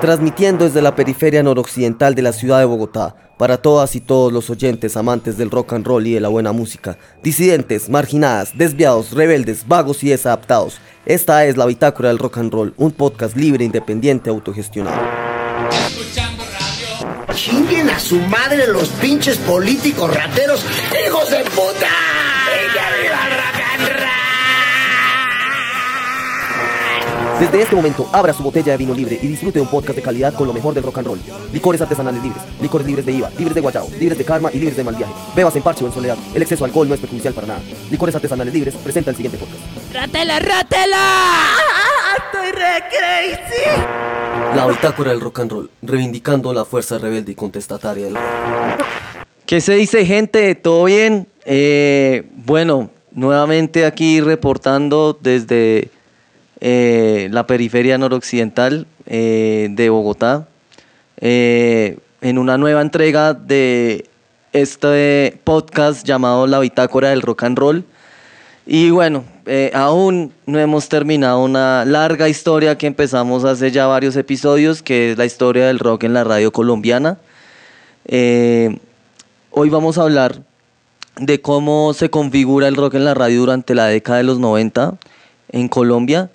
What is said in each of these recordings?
Transmitiendo desde la periferia noroccidental de la ciudad de Bogotá, para todas y todos los oyentes amantes del rock and roll y de la buena música, disidentes, marginadas, desviados, rebeldes, vagos y desadaptados, esta es la Bitácora del Rock and Roll, un podcast libre, independiente, autogestionado. Chinguen a su madre los pinches políticos rateros, hijos de puta. Desde este momento, abra su botella de vino libre y disfrute de un podcast de calidad con lo mejor del rock and roll. Licores artesanales libres, licores libres de IVA, libres de guayao, libres de karma y libres de mal viaje. Bebas en parche o en soledad. El exceso de alcohol no es perjudicial para nada. Licores artesanales libres presenta el siguiente podcast. ¡Rátela, rátela! ¡Estoy re crazy! La bitácora del rock and roll, reivindicando la fuerza rebelde y contestataria del rock. ¿Qué se dice, gente? ¿Todo bien? Eh, bueno, nuevamente aquí reportando desde eh, la periferia noroccidental eh, de Bogotá, eh, en una nueva entrega de este podcast llamado La Bitácora del Rock and Roll. Y bueno, aún no hemos terminado una larga historia que empezamos hace ya varios episodios, que es la historia del rock en la radio colombiana. Hoy vamos a hablar de cómo se configura el rock en la radio durante la década de los 90 en Colombia.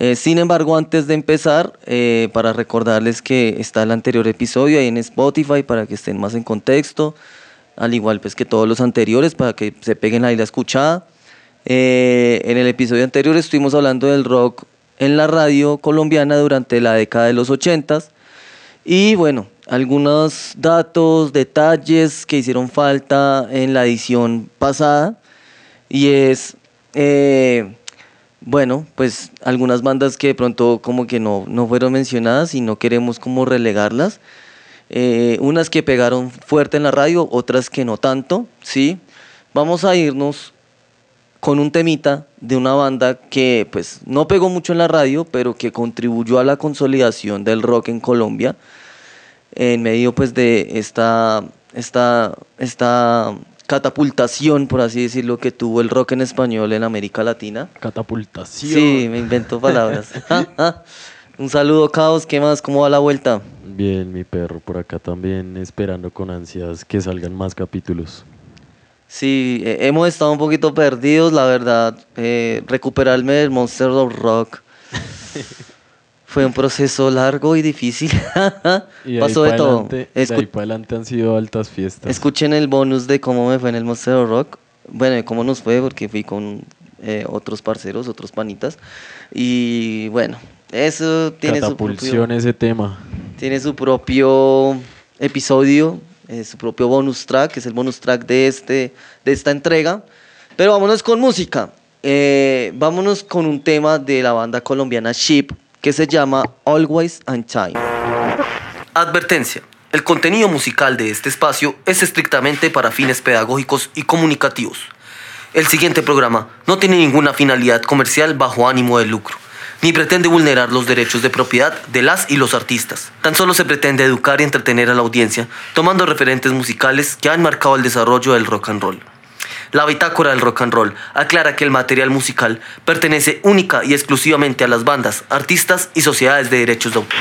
Eh, sin embargo, antes de empezar, eh, para recordarles que está el anterior episodio ahí en Spotify para que estén más en contexto, al igual pues que todos los anteriores para que se peguen ahí la escuchada. Eh, en el episodio anterior estuvimos hablando del rock en la radio colombiana durante la década de los 80 y bueno, algunos datos, detalles que hicieron falta en la edición pasada y es, bueno, pues algunas bandas que de pronto como que no, no fueron mencionadas y no queremos como relegarlas. Eh, unas que pegaron fuerte en la radio, otras que no tanto, ¿sí? Vamos a irnos con un temita de una banda que pues no pegó mucho en la radio, pero que contribuyó a la consolidación del rock en Colombia en medio pues de esta, esta, esta catapultación, por así decirlo, que tuvo el rock en español en América Latina. Catapultación. Sí, me invento palabras. un saludo, Caos, ¿qué más? ¿Cómo va la vuelta? Bien, mi perro por acá también esperando con ansias que salgan más capítulos. Sí, eh, hemos estado un poquito perdidos, la verdad. Eh, recuperarme del Monster of Rock fue un proceso largo y difícil. Y Pasó de todo. adelante- de ahí para adelante han sido altas fiestas. Escuchen el bonus de cómo me fue en el Monster Rock. Bueno, de cómo nos fue, porque fui con eh, otros parceros, otros panitas. Y bueno, eso tiene su propio, ese tema. tiene su propio episodio, eh, su propio bonus track, que es el bonus track de, este, de esta entrega. Pero vámonos con música. Eh, vámonos con un tema de la banda colombiana Sheep que se llama Always on Time. Advertencia. El contenido musical de este espacio es estrictamente para fines pedagógicos y comunicativos. El siguiente programa no tiene ninguna finalidad comercial bajo ánimo de lucro, ni pretende vulnerar los derechos de propiedad de las y los artistas. Tan solo se pretende educar y entretener a la audiencia, tomando referentes musicales que han marcado el desarrollo del rock and roll. La bitácora del rock and roll aclara que el material musical pertenece única y exclusivamente a las bandas, artistas y sociedades de derechos de autor.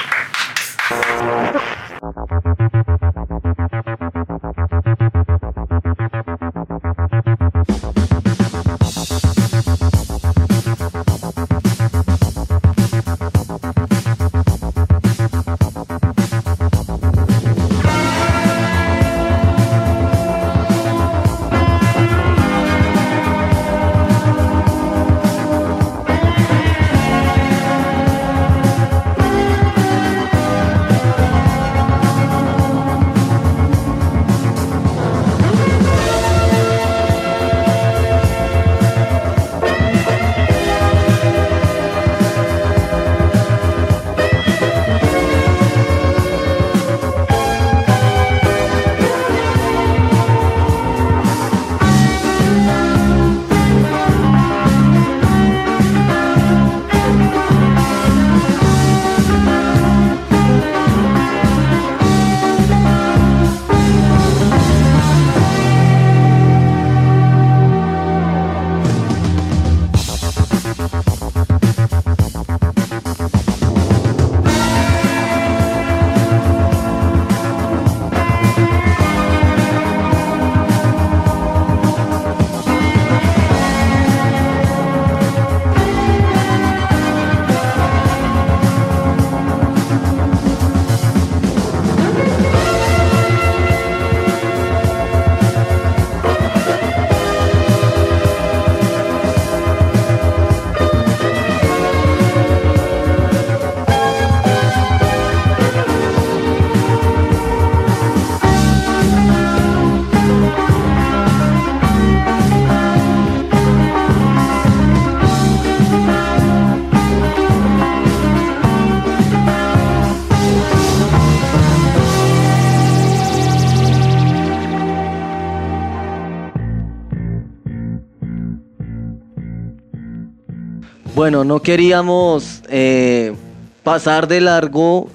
Bueno, no queríamos eh, pasar de largo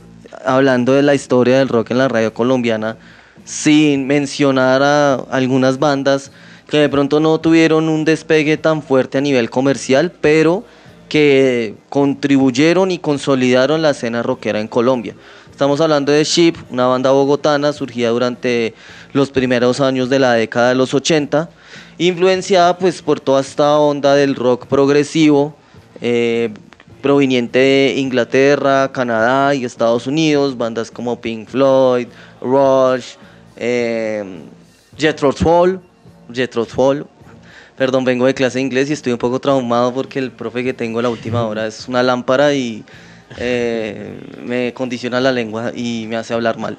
hablando de la historia del rock en la radio colombiana sin mencionar a algunas bandas que de pronto no tuvieron un despegue tan fuerte a nivel comercial, pero que contribuyeron y consolidaron la escena rockera en Colombia. Estamos hablando de Sheep, una banda bogotana surgida durante los primeros años de la década de los 80, influenciada pues por toda esta onda del rock progresivo, eh, proveniente de Inglaterra, Canadá y Estados Unidos, bandas como Pink Floyd, Rush, eh, Jethro Tull, Jethro Tull, Perdón, vengo de clase de inglés y estoy un poco traumado porque el profe que tengo la última hora es una lámpara y eh, me condiciona la lengua y me hace hablar mal.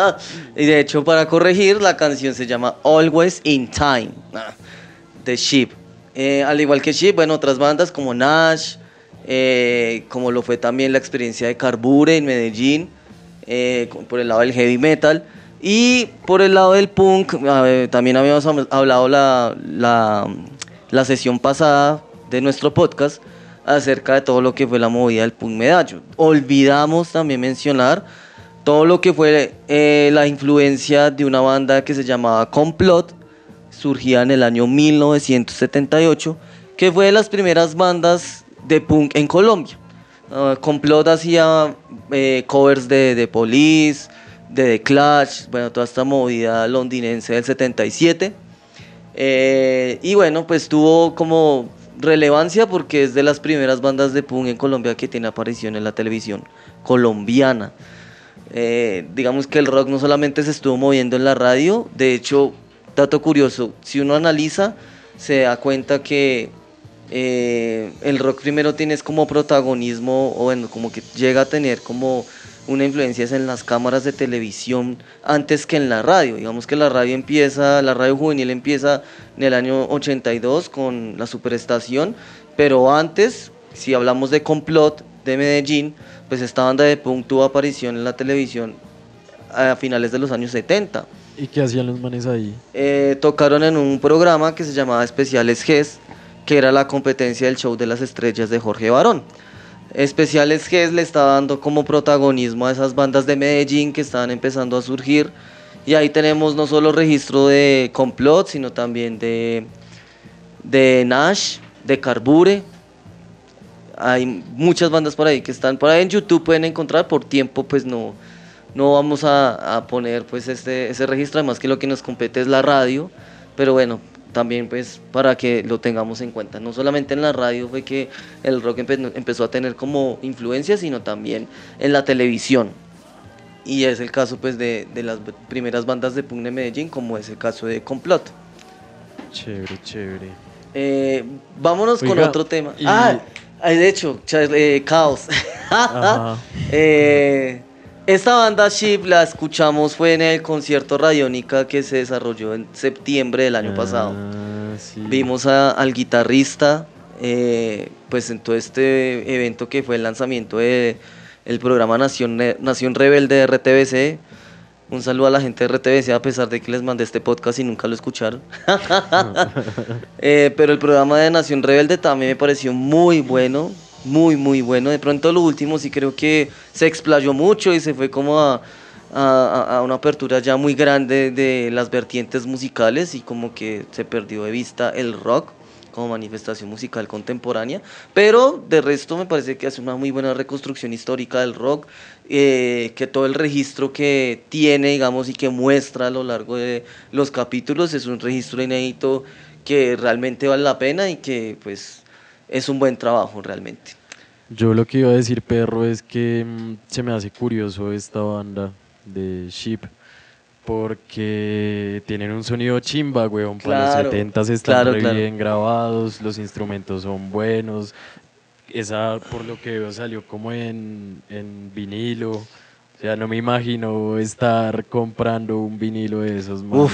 y de hecho, para corregir, la canción se llama Always in Time, ah, de Sheep. Eh, al igual que Sheep, bueno, otras bandas como Nash, eh, como lo fue también la experiencia de Carbure en Medellín, por el lado del heavy metal. Y por el lado del punk, también habíamos hablado la, la, la, sesión pasada de nuestro podcast acerca de todo lo que fue la movida del punk medallo. Olvidamos también mencionar todo lo que fue eh, la influencia de una banda que se llamaba Complot, surgía en el año 1978, que fue de las primeras bandas de punk en Colombia. Uh, Complot hacía eh, covers de, de Police, de The Clash, bueno, toda esta movida londinense del 77. Eh, y bueno, pues tuvo como relevancia porque es de las primeras bandas de punk en Colombia que tiene aparición en la televisión colombiana. Eh, digamos que el rock no solamente se estuvo moviendo en la radio, de hecho, dato curioso, si uno analiza, se da cuenta que eh, el rock primero tiene como protagonismo, o bueno, como que llega a tener como una influencia en las cámaras de televisión antes que en la radio. Digamos que la radio empieza, la radio juvenil empieza en el año 82 con la superestación, pero antes, si hablamos de complot de Medellín, pues esta banda de punk tuvo aparición en la televisión a finales de los años 70. ¿Y qué hacían los manes ahí? Eh, tocaron en un programa que se llamaba Especiales GES, que era la competencia del show de las estrellas de Jorge Barón. Especiales GES le está dando como protagonismo a esas bandas de Medellín que estaban empezando a surgir. Y ahí tenemos no solo registro de Complot, sino también de, de Nash, de Carbure. Hay muchas bandas por ahí que están por ahí en YouTube, pueden encontrar. Por tiempo, pues no, no vamos a, a poner pues este, ese registro, además que lo que nos compete es la radio. Pero bueno, también pues para que lo tengamos en cuenta. No solamente en la radio fue que el rock empezó a tener como influencia, sino también en la televisión. Y es el caso pues de, de las primeras bandas de punk de Medellín, como es el caso de Complot. Chévere, chévere. Eh, vámonos con otro tema. Ah, de hecho, eh, Caos. eh, esta banda Ship la escuchamos fue en el concierto Radiónica que se desarrolló en septiembre del año ah, pasado. Vimos al guitarrista, eh, pues en todo este evento que fue el lanzamiento del el programa Nación, Nación Rebelde de RTBC. Un saludo a la gente de RTBC a pesar de que les mandé este podcast y nunca lo escucharon. Eh, pero el programa de Nación Rebelde también me pareció muy bueno muy, muy bueno. De pronto lo último sí creo que se explayó mucho y se fue como a, a, a, una apertura ya muy grande de las vertientes musicales y como que se perdió de vista el rock como manifestación musical contemporánea, pero de resto me parece que hace una muy buena reconstrucción histórica del rock, eh, que todo el registro que tiene, digamos, y que muestra a lo largo de los capítulos es un registro inédito que realmente vale la pena y que pues es un buen trabajo realmente. Yo lo que iba a decir, perro, es que mm, se me hace curioso esta banda de Sheep porque tienen un sonido chimba, weón. Para los 70 están bien grabados, los instrumentos son buenos. Esa, por lo que veo, salió como en, en vinilo. O sea, no me imagino estar comprando un vinilo de esos, Uf,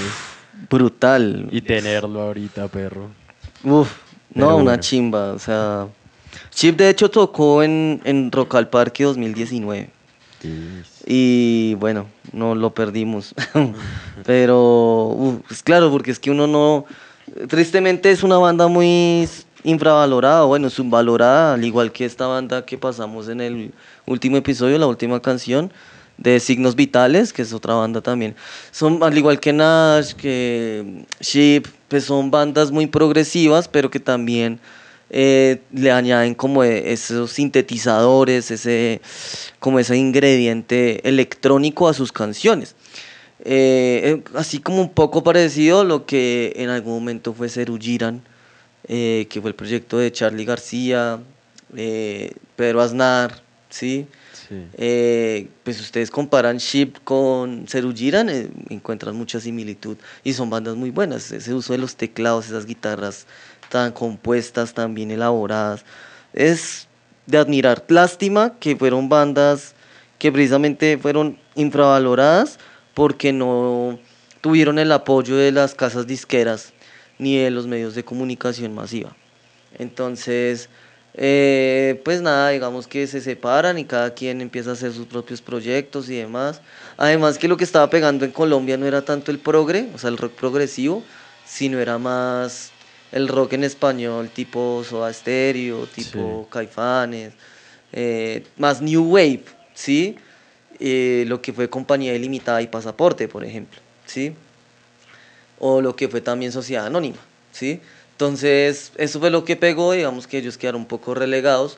brutal. Y tenerlo ahorita, perro. Uf, no, una chimba, o sea. Chip de hecho tocó en, en Rock al Parque 2019. Y bueno, no lo perdimos. Pero, es claro, porque es que uno no. Tristemente es una banda muy infravalorada, bueno, subvalorada, al igual que esta banda que pasamos en el último episodio, la última canción de Signos Vitales, que es otra banda también. Son, al igual que Nash, que Sheep, pues son bandas muy progresivas, pero que también eh, le añaden como esos sintetizadores, ese, como ese ingrediente electrónico a sus canciones. Eh, eh, así como un poco parecido a lo que en algún momento fue Seru Giran, que fue el proyecto de Charlie García, Pedro Aznar, ¿sí? Pues ustedes comparan Ship con Seru Giran, encuentran mucha similitud y son bandas muy buenas. Ese uso de los teclados, esas guitarras tan compuestas, tan bien elaboradas. Es de admirar. Lástima que fueron bandas que precisamente fueron infravaloradas porque no tuvieron el apoyo de las casas disqueras ni de los medios de comunicación masiva. Entonces, eh, pues nada, digamos que se separan y cada quien empieza a hacer sus propios proyectos y demás. Además que lo que estaba pegando en Colombia no era tanto el progre, o sea, el rock progresivo, sino era más el rock en español tipo Soda Stereo, tipo Caifanes, eh, más New Wave, ¿sí? Eh, lo que fue Compañía Ilimitada y Pasaporte, por ejemplo, ¿sí? O lo que fue también Sociedad Anónima, ¿sí? Entonces, eso fue lo que pegó, digamos que ellos quedaron un poco relegados,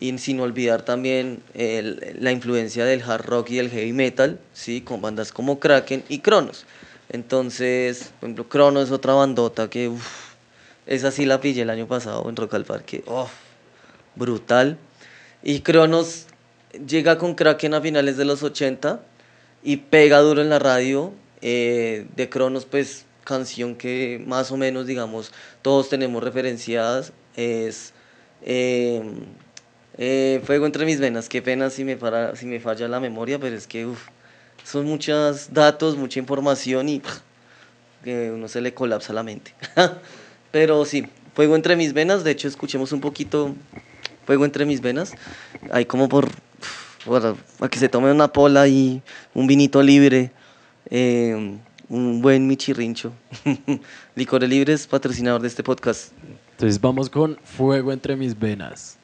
y sin olvidar también la influencia del hard rock y el heavy metal, ¿sí? Con bandas como Kraken y Kronos. Entonces, por ejemplo, Kronos es otra bandota que... Esa sí la pillé el año pasado en Rock al Parque. Brutal. Y Cronos llega con Kraken a finales de los 80 y pega duro en la radio. Eh, de Cronos, pues canción que más o menos, digamos, todos tenemos referenciadas. Es eh, eh, Fuego entre mis venas. Qué pena si me, para, si me falla la memoria, pero es que son muchos datos, mucha información y que uno se le colapsa la mente. Pero sí, fuego entre mis venas. De hecho, escuchemos un poquito fuego entre mis venas. Hay como por, para, que se tome una pola y un vinito libre. Eh, un buen michirrincho. Licores Libres, patrocinador de este podcast. Entonces vamos con Fuego entre mis venas.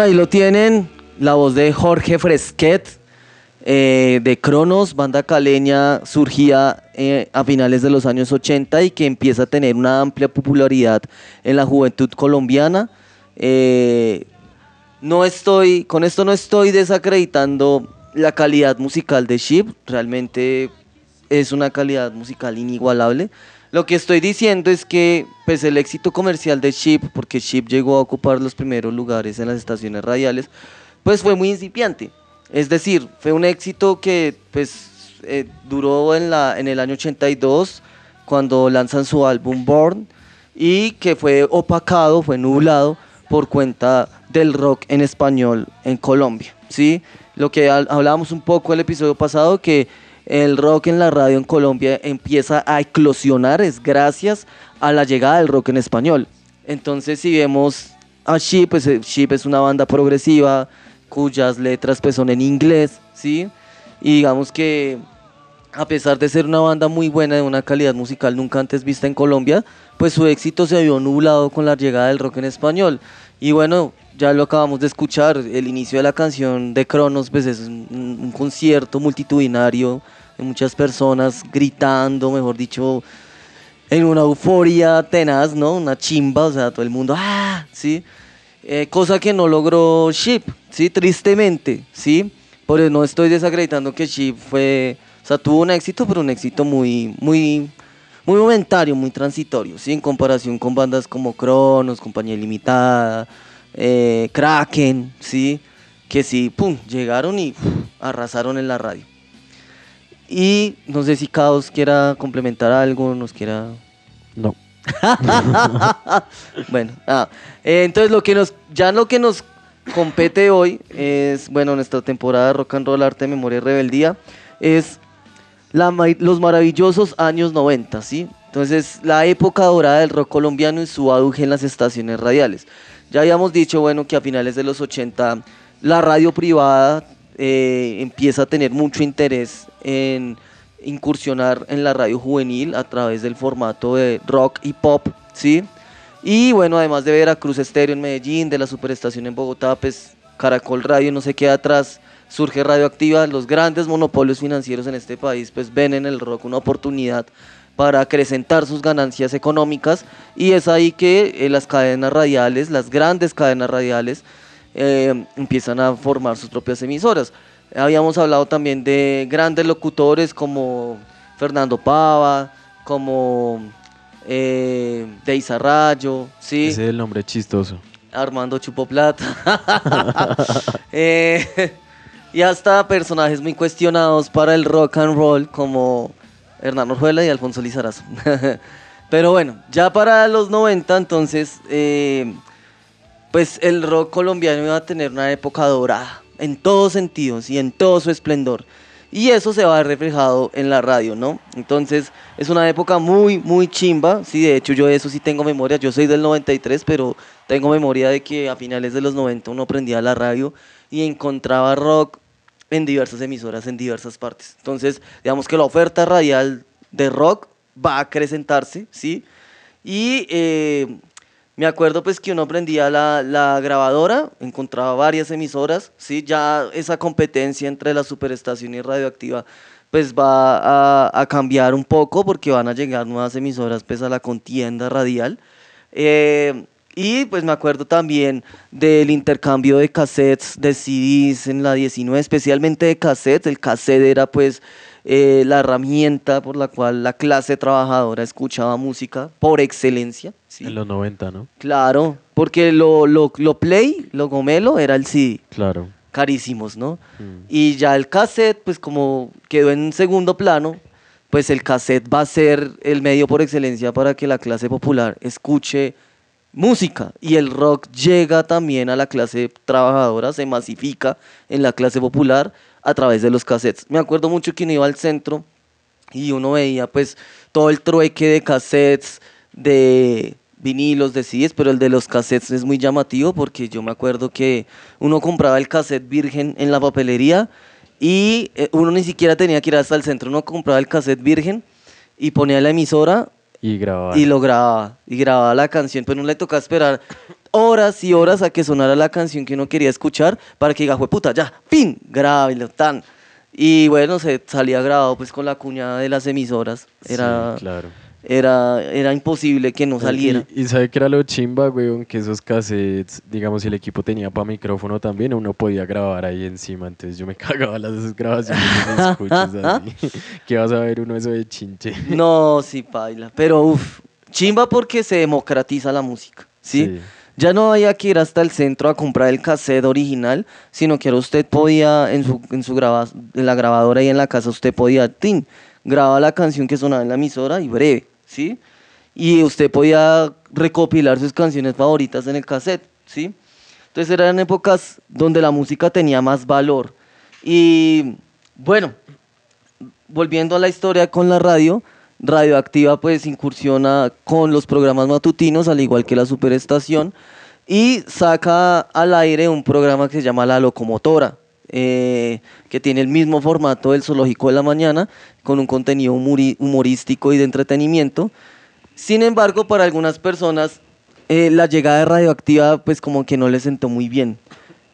Ahí lo tienen, la voz de Jorge Fresquet, eh, de Cronos, banda caleña surgía eh, a finales de los años 80 y que empieza a tener una amplia popularidad en la juventud colombiana. Eh, no estoy, con esto no estoy desacreditando la calidad musical de Ship, realmente es una calidad musical inigualable. Lo que estoy diciendo es que pues el éxito comercial de Chip, porque Chip llegó a ocupar los primeros lugares en las estaciones radiales, pues fue muy incipiante. Es decir, fue un éxito que pues eh, duró en, la, en el año 82 cuando lanzan su álbum Born y que fue opacado, fue nublado por cuenta del rock en español en Colombia, ¿sí? Lo que hablábamos un poco el episodio pasado, que el rock en la radio en Colombia empieza a eclosionar es gracias a la llegada del rock en español. Entonces, si vemos a Sheep, pues eh, Sheep es una banda progresiva cuyas letras pues son en inglés, ¿sí? Y digamos que a pesar de ser una banda muy buena, de una calidad musical nunca antes vista en Colombia, pues su éxito se vio nublado con la llegada del rock en español. Y bueno, ya lo acabamos de escuchar, el inicio de la canción de Cronos, pues es un, concierto multitudinario muchas personas gritando, mejor dicho, en una euforia tenaz, ¿no? Una chimba, o sea, todo el mundo, ¡ah! ¿Sí? Eh, cosa que no logró Ship, ¿sí? Tristemente, ¿sí? Por eso no estoy desacreditando que Ship fue, o sea, tuvo un éxito, pero un éxito muy, muy, muy momentario, muy transitorio, ¿sí? En comparación con bandas como Cronos, Compañía Limitada, eh, Kraken, ¿sí? Que sí, pum, llegaron y arrasaron en la radio. Y no sé si Caos quiera complementar algo, nos quiera... No. bueno, ah, eh, entonces lo que nos, ya lo que nos compete hoy es, bueno, nuestra temporada de Rock and Roll, Arte, Memoria y Rebeldía, es la, los maravillosos años 90, ¿sí? Entonces, la época dorada del rock colombiano y su auge en las estaciones radiales. Ya habíamos dicho, bueno, que a finales de los 80 la radio privada eh, empieza a tener mucho interés en incursionar en la radio juvenil a través del formato de rock y pop, ¿sí? Y bueno, además de Veracruz Estéreo en Medellín, de la superestación en Bogotá, pues Caracol Radio no se queda atrás, surge Radioactiva, los grandes monopolios financieros en este país pues ven en el rock una oportunidad para acrecentar sus ganancias económicas y es ahí que eh, las cadenas radiales, las grandes cadenas radiales, eh, empiezan a formar sus propias emisoras. Habíamos hablado también de grandes locutores como Fernando Pava, como eh, Deisa Rayo, ¿sí? Ese es el nombre chistoso. Armando Chupoplata. eh, y hasta personajes muy cuestionados para el rock and roll como Hernán Orjuela y Alfonso Lizarazo. Pero bueno, ya para los 90 entonces, eh, pues el rock colombiano iba a tener una época dorada en todos sentidos y en todo su esplendor. Y eso se va reflejado en la radio, ¿no? Entonces es una época muy, muy chimba. Sí, de hecho yo de eso sí tengo memoria. Yo soy del 93, pero tengo memoria de que a finales de los 90 uno prendía la radio y encontraba rock en diversas emisoras, en diversas partes. Entonces, digamos que la oferta radial de rock va a acrecentarse, ¿sí? Y eh, me acuerdo pues que uno prendía la, grabadora, encontraba varias emisoras, ¿sí? ya esa competencia entre la superestación y radioactiva pues va a, cambiar un poco porque van a llegar nuevas emisoras pues a la contienda radial. Eh, y pues me acuerdo también del intercambio de cassettes, de CDs en la 19, especialmente de cassettes. El cassette era pues eh, la herramienta por la cual la clase trabajadora escuchaba música por excelencia. En los 90, ¿no? Claro, porque lo, lo, lo play, lo gomelo, era el CD. Claro. Carísimos, ¿no? Mm. Y ya el cassette, pues como quedó en segundo plano, pues el cassette va a ser el medio por excelencia para que la clase popular escuche música y el rock llega también a la clase trabajadora, se masifica en la clase popular a través de los cassettes. Me acuerdo mucho que uno iba al centro y uno veía pues todo el trueque de cassettes, de vinilos, de CDs, pero el de los cassettes es muy llamativo porque yo me acuerdo que uno compraba el cassette virgen en la papelería y eh, uno ni siquiera tenía que ir hasta el centro, uno compraba el cassette virgen y ponía la emisora y grababa. Y lo grababa, y grababa la canción, pero no le tocaba esperar horas y horas a que sonara la canción que uno quería escuchar para que diga, puta, ya, fin, grábelo, tan. Y bueno, se salía grabado pues con la cuñada de las emisoras. Era, claro era, era imposible que no saliera. Y, sabe que era lo chimba, weón, que esos cassettes, digamos, si el equipo tenía para micrófono también, uno podía grabar ahí encima. Entonces yo me cagaba las grabaciones de escuchas así. ¿Qué vas a ver uno eso de chinche? No, sí, paila. Pero uff, chimba porque se democratiza la música, ¿sí? Ya no había que ir hasta el centro a comprar el cassette original, sino que usted podía, en su, en su en la grabadora y en la casa, usted podía, tin, graba la canción que sonaba en la emisora y breve, ¿sí? Y usted podía recopilar sus canciones favoritas en el cassette, ¿sí? Entonces eran épocas donde la música tenía más valor. Y bueno, volviendo a la historia con la radio, Radioactiva pues incursiona con los programas matutinos, al igual que la superestación, y saca al aire un programa que se llama La Locomotora, eh, que tiene el mismo formato del Zoológico de la Mañana, con un contenido humorístico y de entretenimiento. Sin embargo, para algunas personas, eh, la llegada de Radioactiva pues como que no les sentó muy bien.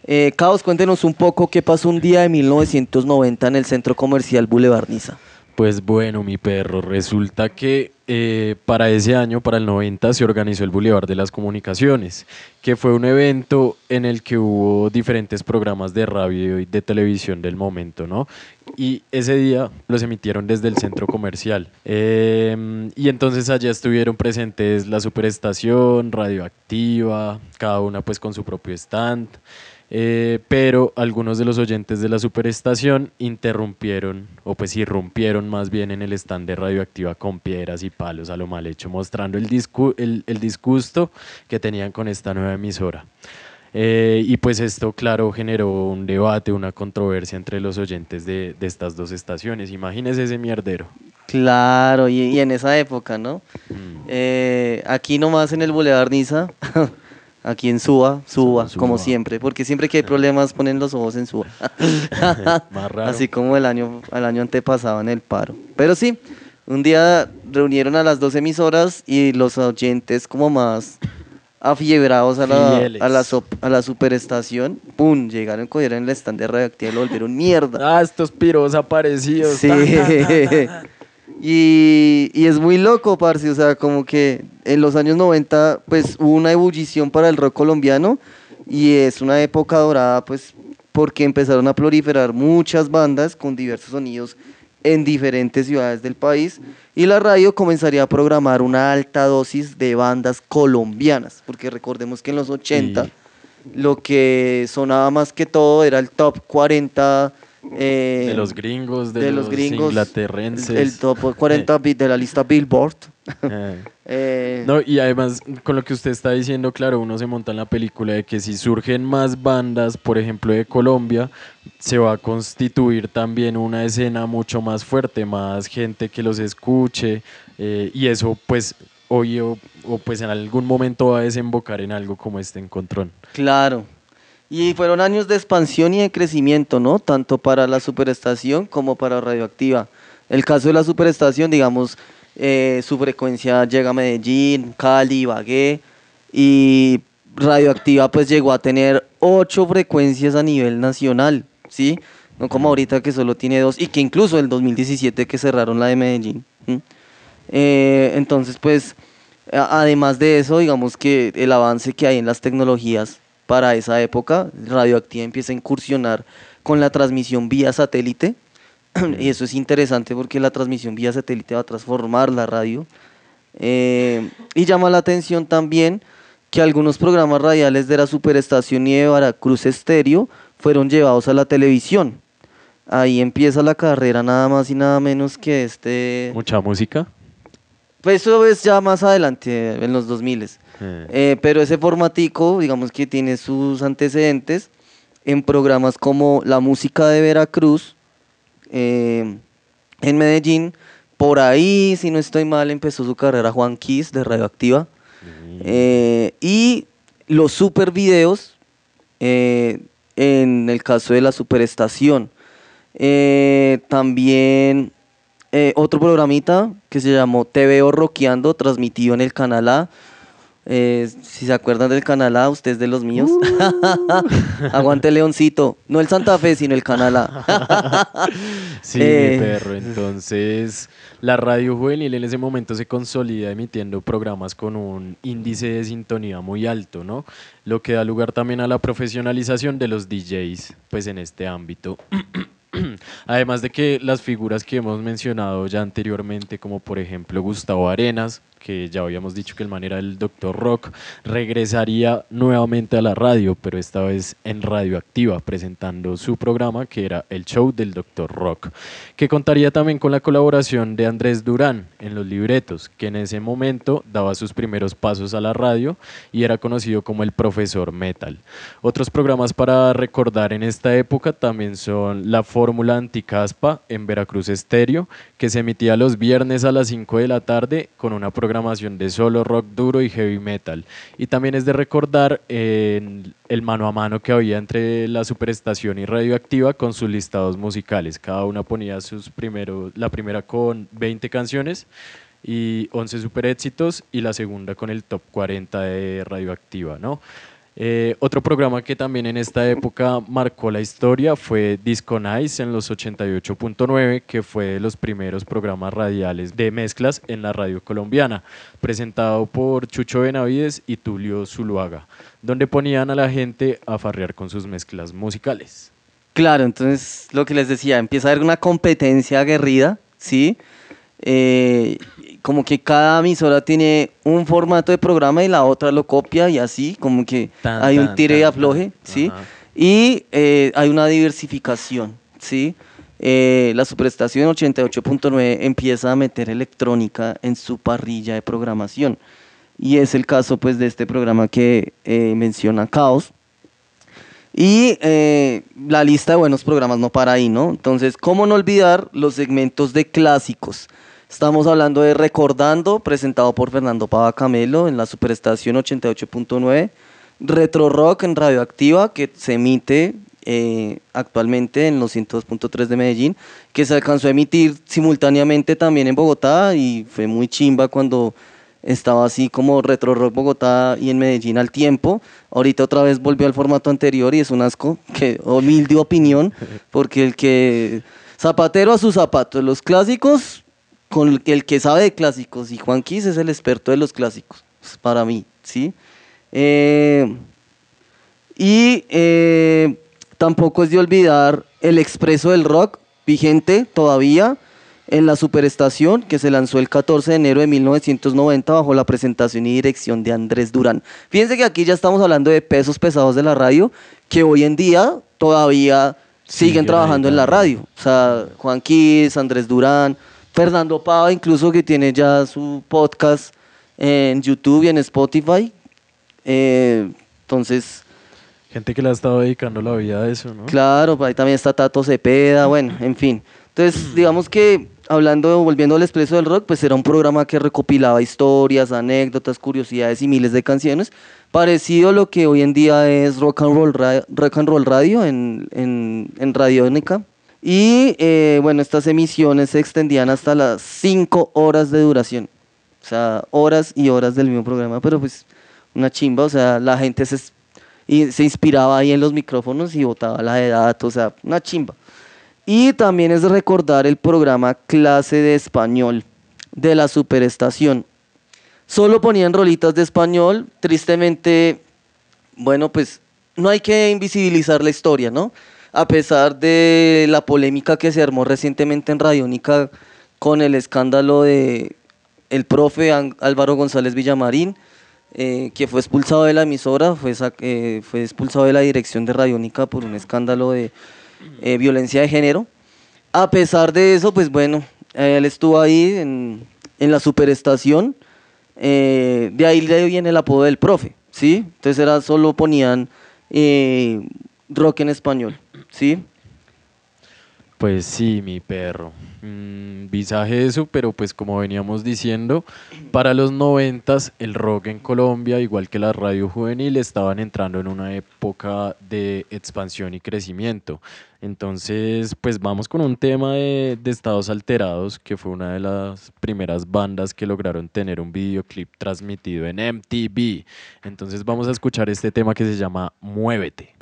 Eh, Caos, cuéntenos un poco qué pasó un día de 1990 en el centro comercial Boulevard Niza. Pues bueno, mi perro, resulta que eh, para ese año, para el 90, se organizó el Boulevard de las Comunicaciones, que fue un evento en el que hubo diferentes programas de radio y de televisión del momento, ¿no? Y ese día los emitieron desde el centro comercial. Em, y entonces allá estuvieron presentes la superestación, radioactiva, cada una pues con su propio stand. Eh, pero algunos de los oyentes de la superestación interrumpieron, o pues irrumpieron más bien en el stand de radioactiva con piedras y palos a lo mal hecho, mostrando el, el, disgusto que tenían con esta nueva emisora. Eh, y pues esto, claro, generó un debate, una controversia entre los oyentes de, estas dos estaciones. Imagínese ese mierdero. Claro, y, en esa época, ¿no? Mm. Eh, aquí nomás en el Boulevard Niza Aquí en Suba, Suba, como siempre, porque siempre que hay problemas ponen los ojos en Suba. Así como el año, el año antepasado en el paro. Pero sí, un día reunieron a las dos emisoras y los oyentes como más afiebrados a la, a la, a la superestación, ¡pum! Llegaron, cogieron el stand de radioactiva y lo volvieron mierda. Ah, estos piros aparecidos. Sí. Y, es muy loco, parce, o sea, como que en los años 90, pues hubo una ebullición para el rock colombiano y es una época dorada, pues, porque empezaron a proliferar muchas bandas con diversos sonidos en diferentes ciudades del país y la radio comenzaría a programar una alta dosis de bandas colombianas, porque recordemos que en los 80 lo que sonaba más que todo era el top 40 eh, de los gringos, de, los, gringos, inglaterrenses. El, top 40 de la lista Billboard. Eh. Eh, no, y además, con lo que usted está diciendo, claro, uno se monta en la película de que si surgen más bandas, por ejemplo, de Colombia, se va a constituir también una escena mucho más fuerte, más gente que los escuche, y eso, pues, hoy o, o, pues en algún momento va a desembocar en algo como este encontrón. Claro, y fueron años de expansión y de crecimiento, ¿no? Tanto para la superestación como para radioactiva. El caso de la superestación, digamos, eh, su frecuencia llega a Medellín, Cali, Ibagué y radioactiva pues llegó a tener ocho frecuencias a nivel nacional, ¿sí? No como ahorita que solo tiene dos y que incluso el 2017 que cerraron la de Medellín. Eh, entonces pues además de eso, digamos que el avance que hay en las tecnologías para esa época. Radioactiva empieza a incursionar con la transmisión vía satélite. y eso es interesante porque la transmisión vía satélite va a transformar la radio. Eh, y llama la atención también que algunos programas radiales de la Superestación y de Veracruz Estéreo fueron llevados a la televisión. Ahí empieza la carrera nada más y nada menos que este... Mucha música. Pues eso es ya más adelante, en los 2000. Eh. eh, pero ese formatico, digamos que tiene sus antecedentes en programas como La Música de Veracruz, eh, en Medellín. Por ahí, si no estoy mal, empezó su carrera Juan Kiss de Radioactiva. Mm. Eh, y los super videos, en el caso de la superestación. también otro programita que se llamó TV Roqueando, transmitido en el canal A. Eh, si se acuerdan del Canal A, ustedes de los míos. Uh. Aguante Leoncito. No el Santa Fe, sino el Canal A. sí, eh, perro. Entonces, la radio juvenil en ese momento se consolida emitiendo programas con un índice de sintonía muy alto, ¿no? Lo que da lugar también a la profesionalización de los DJs, pues en este ámbito. Además de que las figuras que hemos mencionado ya anteriormente, como por ejemplo Gustavo Arenas, que ya habíamos dicho que el man era el Doctor Rock, regresaría nuevamente a la radio, pero esta vez en Radioactiva, presentando su programa que era el show del Doctor Rock, que contaría también con la colaboración de Andrés Durán en los libretos, que en ese momento daba sus primeros pasos a la radio y era conocido como el profesor metal. Otros programas para recordar en esta época también son La Fórmula Anticaspa en Veracruz Estéreo, que se emitía los viernes a las 5 de la tarde con una programación programación de solo rock duro y heavy metal. Y también es de recordar el mano a mano que había entre la superestación y radioactiva con sus listados musicales. Cada una ponía sus primeros, la primera con 20 canciones y 11 super éxitos y la segunda con el top 40 de radioactiva, ¿no? Eh, otro programa que también en esta época marcó la historia fue Disco Nice en los 88.9, que fue de los primeros programas radiales de mezclas en la radio colombiana, presentado por Chucho Benavides y Tulio Zuluaga, donde ponían a la gente a farrear con sus mezclas musicales. Claro, entonces lo que les decía, empieza a haber una competencia aguerrida, ¿sí? Eh, como que cada emisora tiene un formato de programa y la otra lo copia y así, como que hay un tire y afloje, ¿sí? Y eh, hay una diversificación, ¿sí? Eh, la Superestación 88.9 empieza a meter electrónica en su parrilla de programación. Y es el caso pues de este programa que eh, menciona Caos. Y la lista de buenos programas no para ahí, ¿no? Entonces, ¿cómo no olvidar los segmentos de clásicos? Estamos hablando de Recordando, presentado por Fernando Pava Camelo en la Superestación 88.9. Retro Rock en Radioactiva, que se emite eh, actualmente en los 102.3 de Medellín, que se alcanzó a emitir simultáneamente también en Bogotá y fue muy chimba cuando estaba así como Retro Rock Bogotá y en Medellín al tiempo. Ahorita otra vez volvió al formato anterior y es un asco, que humilde opinión, porque el que zapatero a sus zapatos, los clásicos con el que sabe de clásicos y Juan Quis es el experto de los clásicos, pues, para mí, ¿sí? Eh, y eh, tampoco es de olvidar el Expreso del Rock, vigente todavía en la Superestación, que se lanzó el 14 de enero de 1990 bajo la presentación y dirección de Andrés Durán. Fíjense que aquí ya estamos hablando de pesos pesados de la radio, que hoy en día todavía siguen trabajando en la radio. O sea, Juan Quis, Andrés Durán, Fernando Pava, incluso que tiene ya su podcast en YouTube y en Spotify. Eh, entonces. Gente que le ha estado dedicando la vida a eso, ¿no? Claro, ahí también está Tato Cepeda, bueno, en fin. Entonces, digamos que hablando, volviendo al Expreso del Rock, pues era un programa que recopilaba historias, anécdotas, curiosidades y miles de canciones, parecido a lo que hoy en día es Rock and Roll, rock and roll Radio en, en, en Radiónica y eh, bueno, estas emisiones se extendían hasta las 5 horas de duración. O sea, horas y horas del mismo programa, pero pues una chimba, o sea, la gente se, se inspiraba ahí en los micrófonos y botaba la datos, o sea, una chimba. Y también es recordar el programa Clase de Español de la Superestación. Solo ponían rolitas de español, tristemente, bueno, pues no hay que invisibilizar la historia, ¿no? A pesar de la polémica que se armó recientemente en Radiónica con el escándalo de el profe Álvaro González Villamarín, eh, que fue expulsado de la emisora, fue, eh, expulsado de la dirección de Radiónica por un escándalo de eh, violencia de género. A pesar de eso, pues bueno, él estuvo ahí en, en la superestación, de ahí le viene el apodo del profe, ¿sí? Entonces era solo ponían rock en español. ¿Sí? Pues sí, mi perro. Mm, visaje eso, pero pues como veníamos diciendo, para los noventas el rock en Colombia, igual que la radio juvenil, estaban entrando en una época de expansión y crecimiento. Entonces, pues vamos con un tema de, de Estados Alterados, que fue una de las primeras bandas que lograron tener un videoclip transmitido en MTV. Entonces vamos a escuchar este tema que se llama Muévete.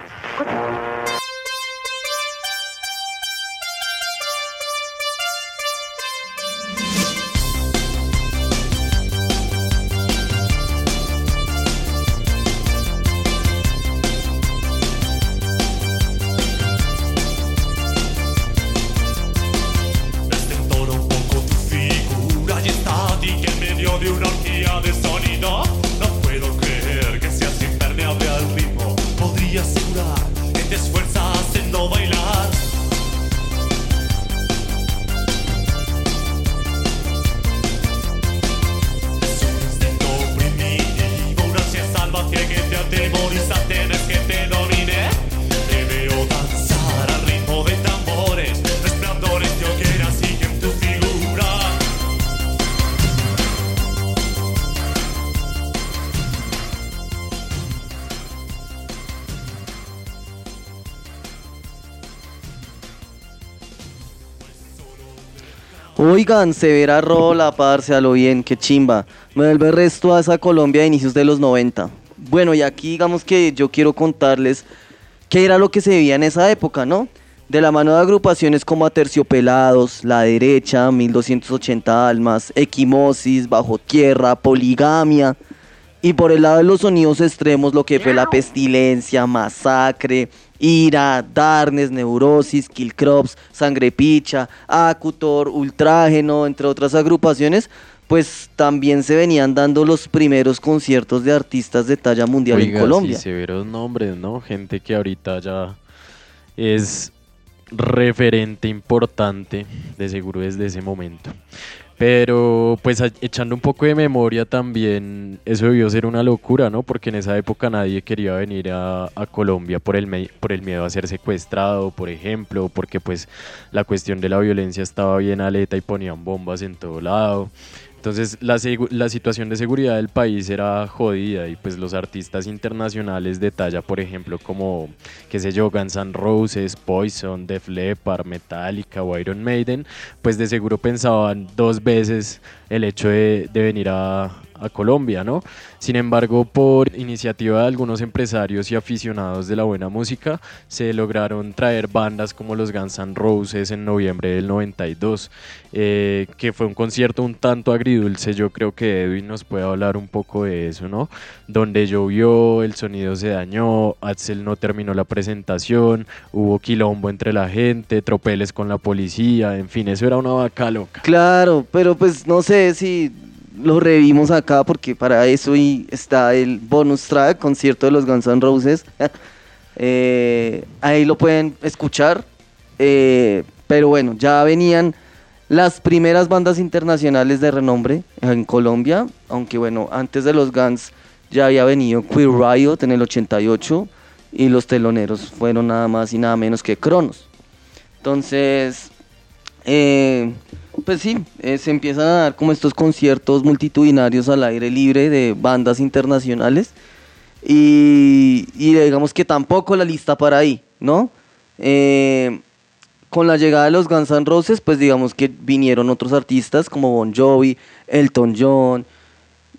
Oigan, severa rola, parce, a lo bien, qué chimba. Me vuelve resto a esa Colombia de inicios de los 90. Bueno, y aquí digamos que yo quiero contarles qué era lo que se vivía en esa época, ¿no? De la mano de agrupaciones como Aterciopelados, La Derecha, 1280 Almas, Equimosis, Bajo Tierra, Poligamia. Y por el lado de los sonidos extremos, lo que fue la pestilencia, masacre, ira, darnes, neurosis, killcrops, sangre picha, acutor, ultrágeno, entre otras agrupaciones, pues también se venían dando los primeros conciertos de artistas de talla mundial en Colombia. Sí, severos nombres, ¿no? Gente que ahorita ya es referente importante, de seguro desde ese momento. Pero pues echando un poco de memoria también, eso debió ser una locura, ¿no? Porque en esa época nadie quería venir a, Colombia por el, por el miedo a ser secuestrado, por ejemplo, porque pues la cuestión de la violencia estaba bien aleta y ponían bombas en todo lado. Entonces la, la, situación de seguridad del país era jodida y pues los artistas internacionales de talla, por ejemplo, como, qué sé yo, Guns N' Roses, Poison, Def Leppard, Metallica o Iron Maiden, pues de seguro pensaban dos veces el hecho de, de venir a, a Colombia, ¿no? Sin embargo, por iniciativa de algunos empresarios y aficionados de la buena música, se lograron traer bandas como los Guns N' Roses en noviembre del 92, eh, que fue un concierto un tanto agridulce, yo creo que Edwin nos puede hablar un poco de eso, ¿no? Donde llovió, el sonido se dañó, Axel no terminó la presentación, hubo quilombo entre la gente, tropeles con la policía, en fin, eso era una vaca loca. Claro, pero pues no sé si lo revimos acá porque para eso y está el bonus track, concierto de los Guns N' Roses. Eh, ahí lo pueden escuchar. Eh, pero bueno, ya venían las primeras bandas internacionales de renombre en Colombia. Aunque bueno, antes de los Guns ya había venido Queer Riot en el 88 y los teloneros fueron nada más y nada menos que Cronos. Entonces, eh, pues sí, eh, se empiezan a dar como estos conciertos multitudinarios al aire libre de bandas internacionales y, digamos que tampoco la lista para ahí, ¿no? Eh, con la llegada de los Guns N' Roses, pues digamos que vinieron otros artistas como Bon Jovi, Elton John,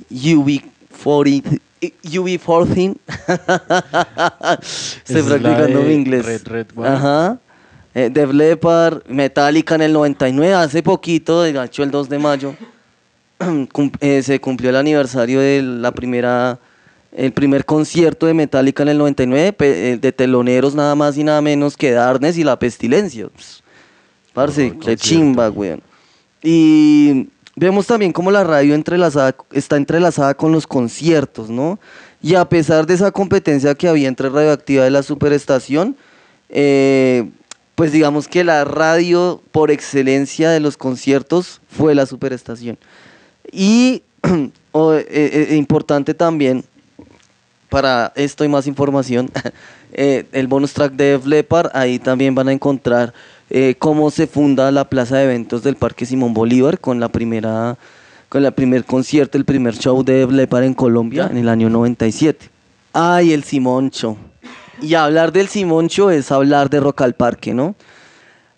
UB40, UB14. Estoy practicando mi inglés. Red, Red, Ajá. Eh, Def Leppard, Metallica en el 99, hace poquito, de hecho el 2 de mayo, eh, se cumplió el aniversario de la primera, el primer concierto de Metallica en el 99, eh, de teloneros nada más y nada menos que Darnes y La Pestilencia. parce, qué chimba, weón. Y vemos también cómo la radio entrelazada, está entrelazada con los conciertos, ¿no? Y a pesar de esa competencia que había entre Radioactiva y la Superestación, eh, pues digamos que la radio por excelencia de los conciertos fue la superestación. Y eh, eh, eh, importante también, para esto y más información, el bonus track de Flepar, ahí también van a encontrar cómo se funda la plaza de eventos del Parque Simón Bolívar con la primera con el primer concierto, el primer show de Flepar en Colombia en el año 97. Ay, el Simoncho. Y hablar del Simoncho es hablar de Rock al Parque, ¿no?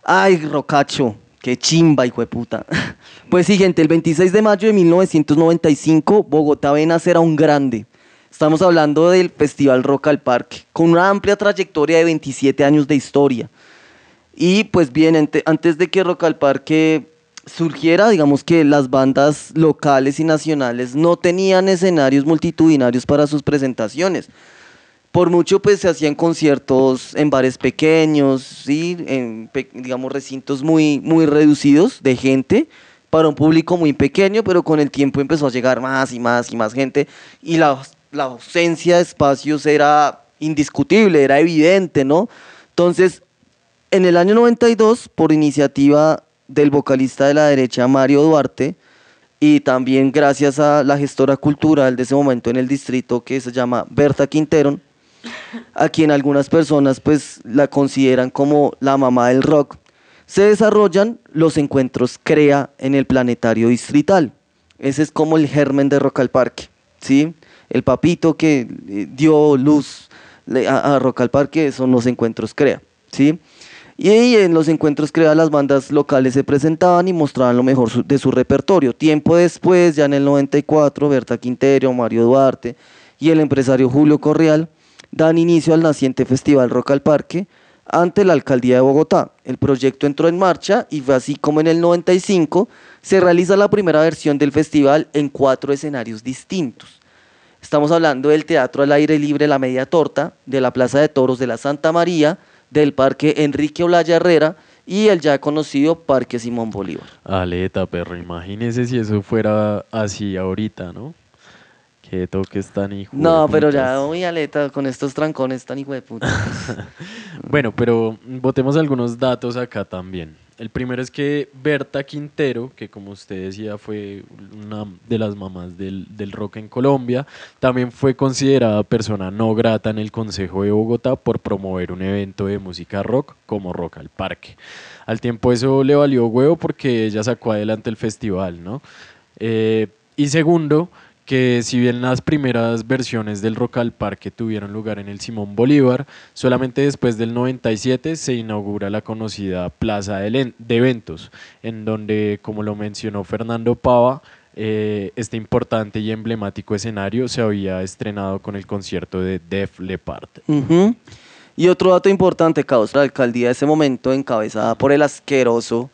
Ay, Rocacho, qué chimba, hijo de puta. Pues sí, gente, el 26 de mayo de 1995, Bogotá ven a nacer a un grande. Estamos hablando del Festival Rock al Parque, con una amplia trayectoria de 27 años de historia. Y pues bien, antes de que Rock al Parque surgiera, digamos que las bandas locales y nacionales no tenían escenarios multitudinarios para sus presentaciones por mucho pues se hacían conciertos en bares pequeños, ¿sí? en digamos recintos muy, muy reducidos de gente para un público muy pequeño, pero con el tiempo empezó a llegar más y más y más gente y la, la ausencia de espacios era indiscutible, era evidente, ¿no? Entonces, en el año 92, por iniciativa del vocalista de la derecha Mario Duarte, y también gracias a la gestora cultural de ese momento en el distrito que se llama Berta Quintero, a quien algunas personas pues la consideran como la mamá del rock, se desarrollan los encuentros CREA en el planetario distrital. Ese es como el germen de Rock al Parque, ¿sí? El papito que eh, dio luz a, Rock al Parque son los encuentros CREA, ¿sí? Y en los encuentros creadas las bandas locales se presentaban y mostraban lo mejor de su repertorio. Tiempo después, ya en el 94, Berta Quintero, Mario Duarte y el empresario Julio Correal dan inicio al naciente Festival Rock al Parque ante la Alcaldía de Bogotá. El proyecto entró en marcha y fue así como en el 95 se realiza la primera versión del festival en cuatro escenarios distintos. Estamos hablando del Teatro al Aire Libre La Media Torta, de la Plaza de Toros de la Santa María, del Parque Enrique Olaya Herrera y el ya conocido Parque Simón Bolívar. Aleta, perro, imagínese si eso fuera así ahorita, ¿no? Que toques tan hijo. No, pero ya muy aleta con estos trancones tan hijo de puta. bueno, pero votemos algunos datos acá también. El primero es que Berta Quintero, que como usted decía fue una de las mamás del, del, rock en Colombia, también fue considerada persona no grata en el Consejo de Bogotá por promover un evento de música rock como Rock al Parque. Al tiempo eso le valió huevo porque ella sacó adelante el festival, ¿no? Eh, y segundo, que si bien las primeras versiones del Rock al Parque tuvieron lugar en el Simón Bolívar, solamente después del 97 se inaugura la conocida Plaza de Eventos, en donde, como lo mencionó Fernando Pava, eh, este importante y emblemático escenario se había estrenado con el concierto de Def Leppard. Y otro dato importante, Caos, la alcaldía de ese momento, encabezada por el asqueroso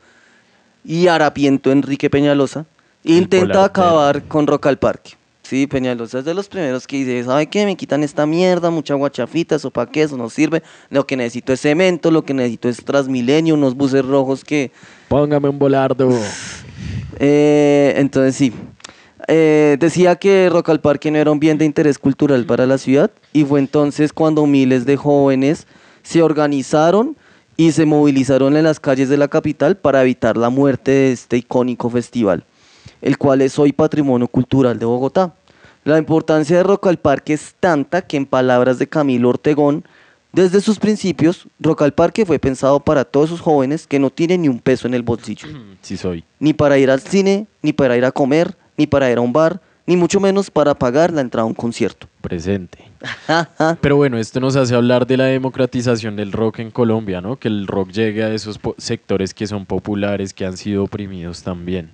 y harapiento Enrique Peñalosa, intenta acabar con Rock al Parque. Sí, Peñalosa es de los primeros que dice, ¿sabe qué? Me quitan esta mierda, mucha guachafita, eso para qué, eso no sirve. Lo que necesito es cemento, lo que necesito es Transmilenio, unos buses rojos que... Póngame un volardo. Eh, entonces sí. Eh, decía que Rock al Parque no era un bien de interés cultural para la ciudad y fue entonces cuando miles de jóvenes se organizaron y se movilizaron en las calles de la capital para evitar la muerte de este icónico festival, el cual es hoy patrimonio cultural de Bogotá. La importancia de Rock al Parque es tanta que en palabras de Camilo Ortegón, desde sus principios, Rock al Parque fue pensado para todos esos jóvenes que no tienen ni un peso en el bolsillo. Sí soy. Ni para ir al cine, ni para ir a comer, ni para ir a un bar, ni mucho menos para pagar la entrada a un concierto. Presente. Pero bueno, esto nos hace hablar de la democratización del rock en Colombia, ¿no? Que el rock llegue a esos sectores que son populares, que han sido oprimidos también.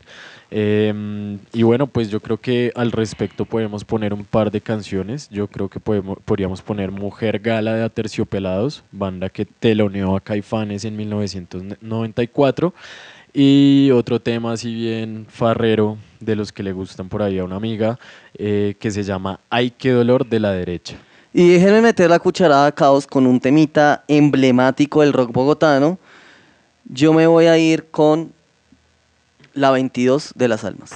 Em, y bueno, pues yo creo que al respecto podemos poner un par de canciones. Yo creo que podemos, podríamos poner Mujer Gala de Aterciopelados, banda que teloneó a Caifanes en 1994. Y otro tema, si bien farrero, de los que le gustan por ahí a una amiga, eh, que se llama Ay, qué dolor de la derecha. Y déjenme meter la cucharada a caos con un temita emblemático del rock bogotano. Yo me voy a ir con la 22 de las almas.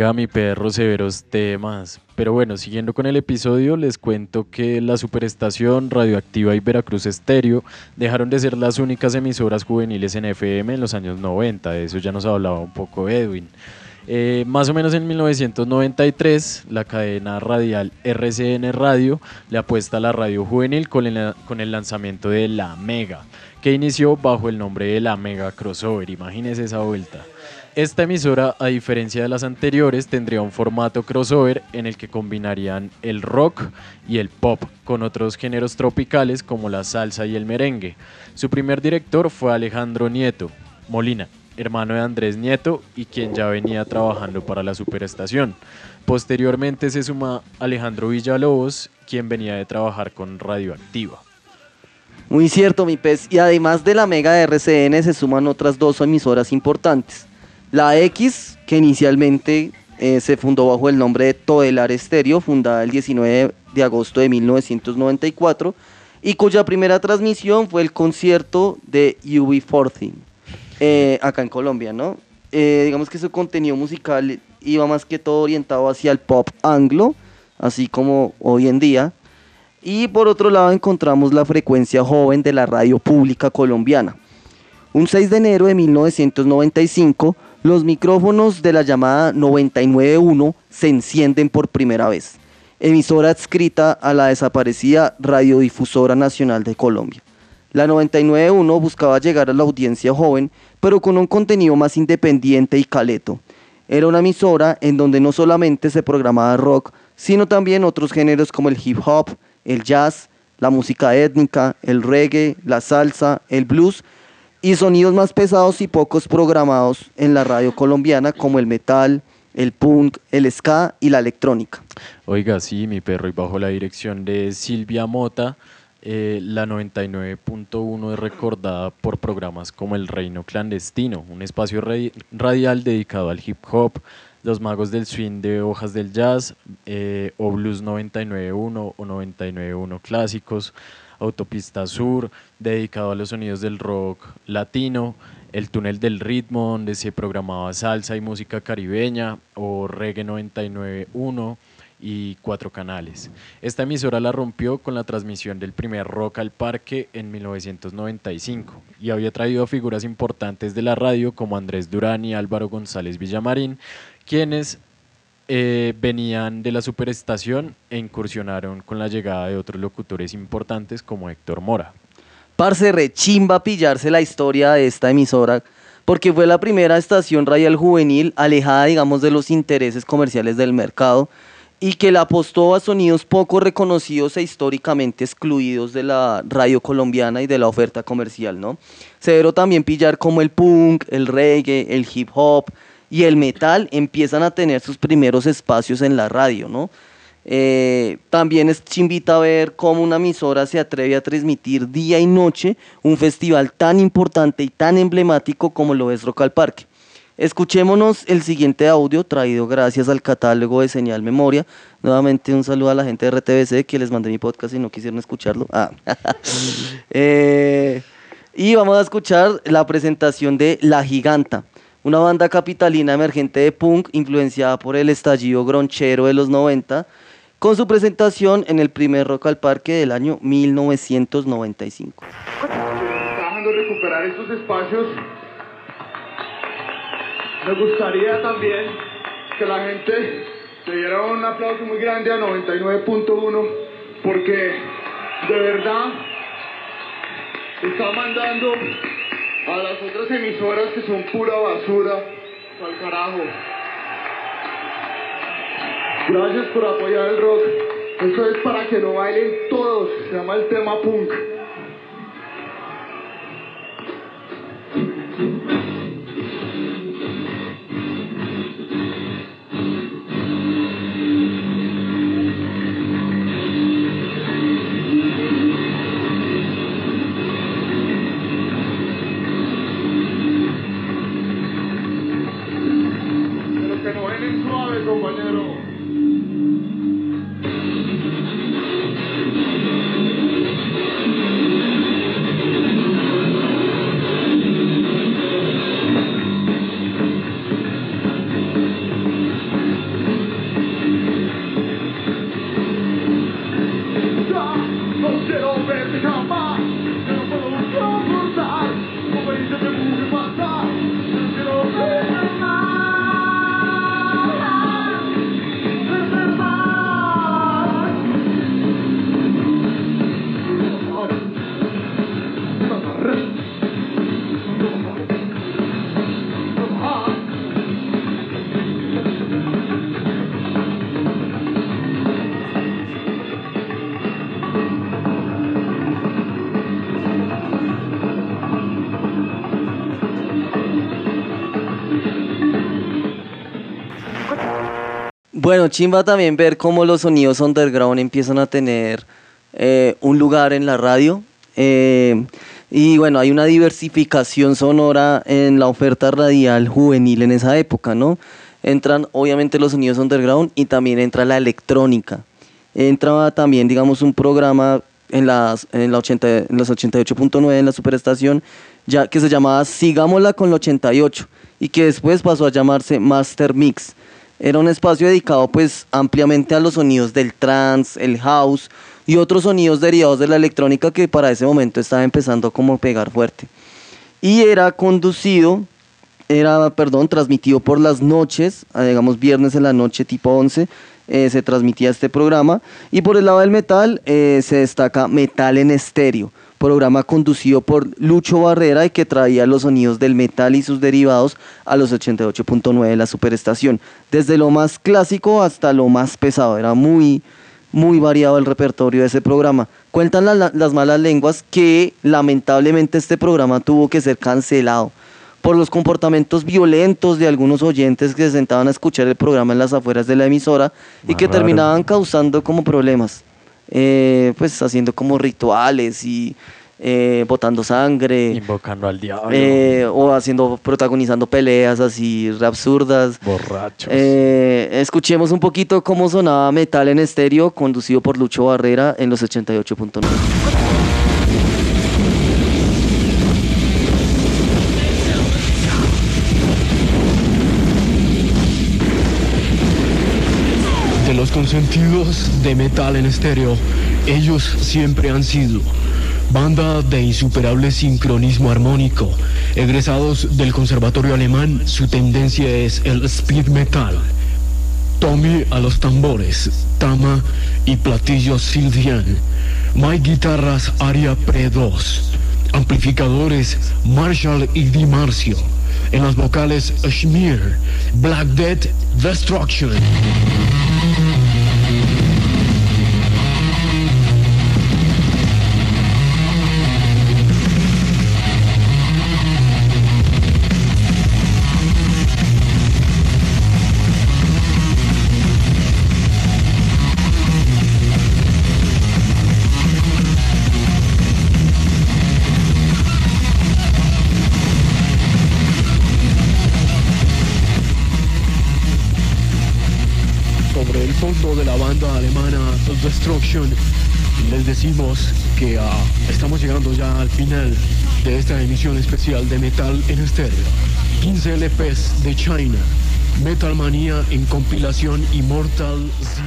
Mi perro, severos temas. Pero bueno, siguiendo con el episodio, les cuento que la Superestación, Radioactiva y Veracruz Estéreo dejaron de ser las únicas emisoras juveniles en FM en los años 90. De eso ya nos hablaba un poco Edwin. Eh, más o menos en 1993, la cadena radial RCN Radio le apuesta a la radio juvenil con el, con el lanzamiento de La Mega, que inició bajo el nombre de La Mega Crossover. Imagínense esa vuelta. Esta emisora, a diferencia de las anteriores, tendría un formato crossover en el que combinarían el rock y el pop con otros géneros tropicales como la salsa y el merengue. Su primer director fue Alejandro Nieto Molina, hermano de Andrés Nieto y quien ya venía trabajando para la superestación. Posteriormente se suma Alejandro Villalobos, quien venía de trabajar con Radioactiva. Muy cierto, mi pez. Y además de la mega de RCN se suman otras dos emisoras importantes. La X, que inicialmente eh, se fundó bajo el nombre de Todelar Estéreo, fundada el 19 de agosto de 1994, y cuya primera transmisión fue el concierto de UB40, eh, acá en Colombia, ¿no? Eh, digamos que su contenido musical iba más que todo orientado hacia el pop anglo, así como hoy en día. Y por otro lado encontramos la frecuencia joven de la radio pública colombiana. Un 6 de enero de 1995, los micrófonos de la llamada 991 se encienden por primera vez, emisora adscrita a la desaparecida Radiodifusora Nacional de Colombia. La 991 buscaba llegar a la audiencia joven, pero con un contenido más independiente y caleto. Era una emisora en donde no solamente se programaba rock, sino también otros géneros como el hip hop, el jazz, la música étnica, el reggae, la salsa, el blues y sonidos más pesados y pocos programados en la radio colombiana como el metal, el punk, el ska y la electrónica. Oiga, sí, mi perro, y bajo la dirección de Silvia Mota, eh, la 99.1 es recordada por programas como El Reino Clandestino, un espacio radial dedicado al hip hop, Los Magos del Swing de Hojas del Jazz, eh, o Blues 99.1 o 99.1 Clásicos, Autopista Sur, dedicado a los sonidos del rock latino, el túnel del ritmo, donde se programaba salsa y música caribeña, o Reggae 99.1 y cuatro canales. Esta emisora la rompió con la transmisión del primer Rock al Parque en 1995 y había traído figuras importantes de la radio como Andrés Durán y Álvaro González Villamarín, quienes eh, venían de la superestación e incursionaron con la llegada de otros locutores importantes como Héctor Mora. Parce, rechimba pillarse la historia de esta emisora, porque fue la primera estación radial juvenil alejada, digamos, de los intereses comerciales del mercado y que la apostó a sonidos poco reconocidos e históricamente excluidos de la radio colombiana y de la oferta comercial, ¿no? Severo también pillar como el punk, el reggae, el hip hop, y el metal empiezan a tener sus primeros espacios en la radio, ¿no? Eh, también es invita a ver cómo una emisora se atreve a transmitir día y noche un festival tan importante y tan emblemático como lo es Rock al Parque. Escuchémonos el siguiente audio traído gracias al catálogo de Señal Memoria. Nuevamente un saludo a la gente de RTBC que les mandé mi podcast y no quisieron escucharlo. Ah. Eh, y vamos a escuchar la presentación de La Giganta, una banda capitalina emergente de punk influenciada por el estallido gronchero de los 90, con su presentación en el primer Rock al Parque del año 1995. Trabajando recuperar estos espacios, me gustaría también que la gente le diera un aplauso muy grande a 99.1 porque de verdad está mandando a las otras emisoras que son pura basura al carajo. Gracias por apoyar el rock. Esto es para que lo bailen todos. Se llama el tema punk. Bueno, chimba también ver cómo los sonidos underground empiezan a tener eh, un lugar en la radio. Eh, y bueno, hay una diversificación sonora en la oferta radial juvenil en esa época, ¿no? Entran obviamente los sonidos underground y también entra la electrónica. Entra también, digamos, un programa en las, en la 80, en las 88.9 en la superestación ya, que se llamaba Sigámosla con la 88 y que después pasó a llamarse Master Mix era un espacio dedicado pues ampliamente a los sonidos del trance, el house y otros sonidos derivados de la electrónica que para ese momento estaba empezando como a pegar fuerte. Y era conducido, era, perdón, transmitido por las noches, ah, digamos viernes en la noche tipo 11, eh, se transmitía este programa. Y por el lado del metal eh, se destaca Metal en Estéreo programa conducido por Lucho Barrera y que traía los sonidos del metal y sus derivados a los 88.9 de la superestación. Desde lo más clásico hasta lo más pesado. Era muy, muy variado el repertorio de ese programa. Cuentan las malas lenguas que lamentablemente este programa tuvo que ser cancelado por los comportamientos violentos de algunos oyentes que se sentaban a escuchar el programa en las afueras de la emisora y que terminaban causando como problemas. Eh, pues haciendo como rituales y eh, botando sangre. Invocando al diablo. Eh, o haciendo, protagonizando peleas así absurdas. Borrachos. escuchemos un poquito cómo sonaba Metal en estéreo, conducido por Lucho Barrera en los 88.9. consentidos de metal en estéreo, ellos siempre han sido banda de insuperable sincronismo armónico. Egresados del conservatorio alemán, su tendencia es el speed metal. Tommy a los tambores, tama y platillos Silvian. My guitarras Aria Pre 2. Amplificadores Marshall y Di Marcio. En las vocales Schmier, Black Death, Destruction. Decimos que ah, estamos llegando ya al final de esta emisión especial de Metal en Estéreo. 15 LPs de China. Metal Manía en compilación Immortal Z.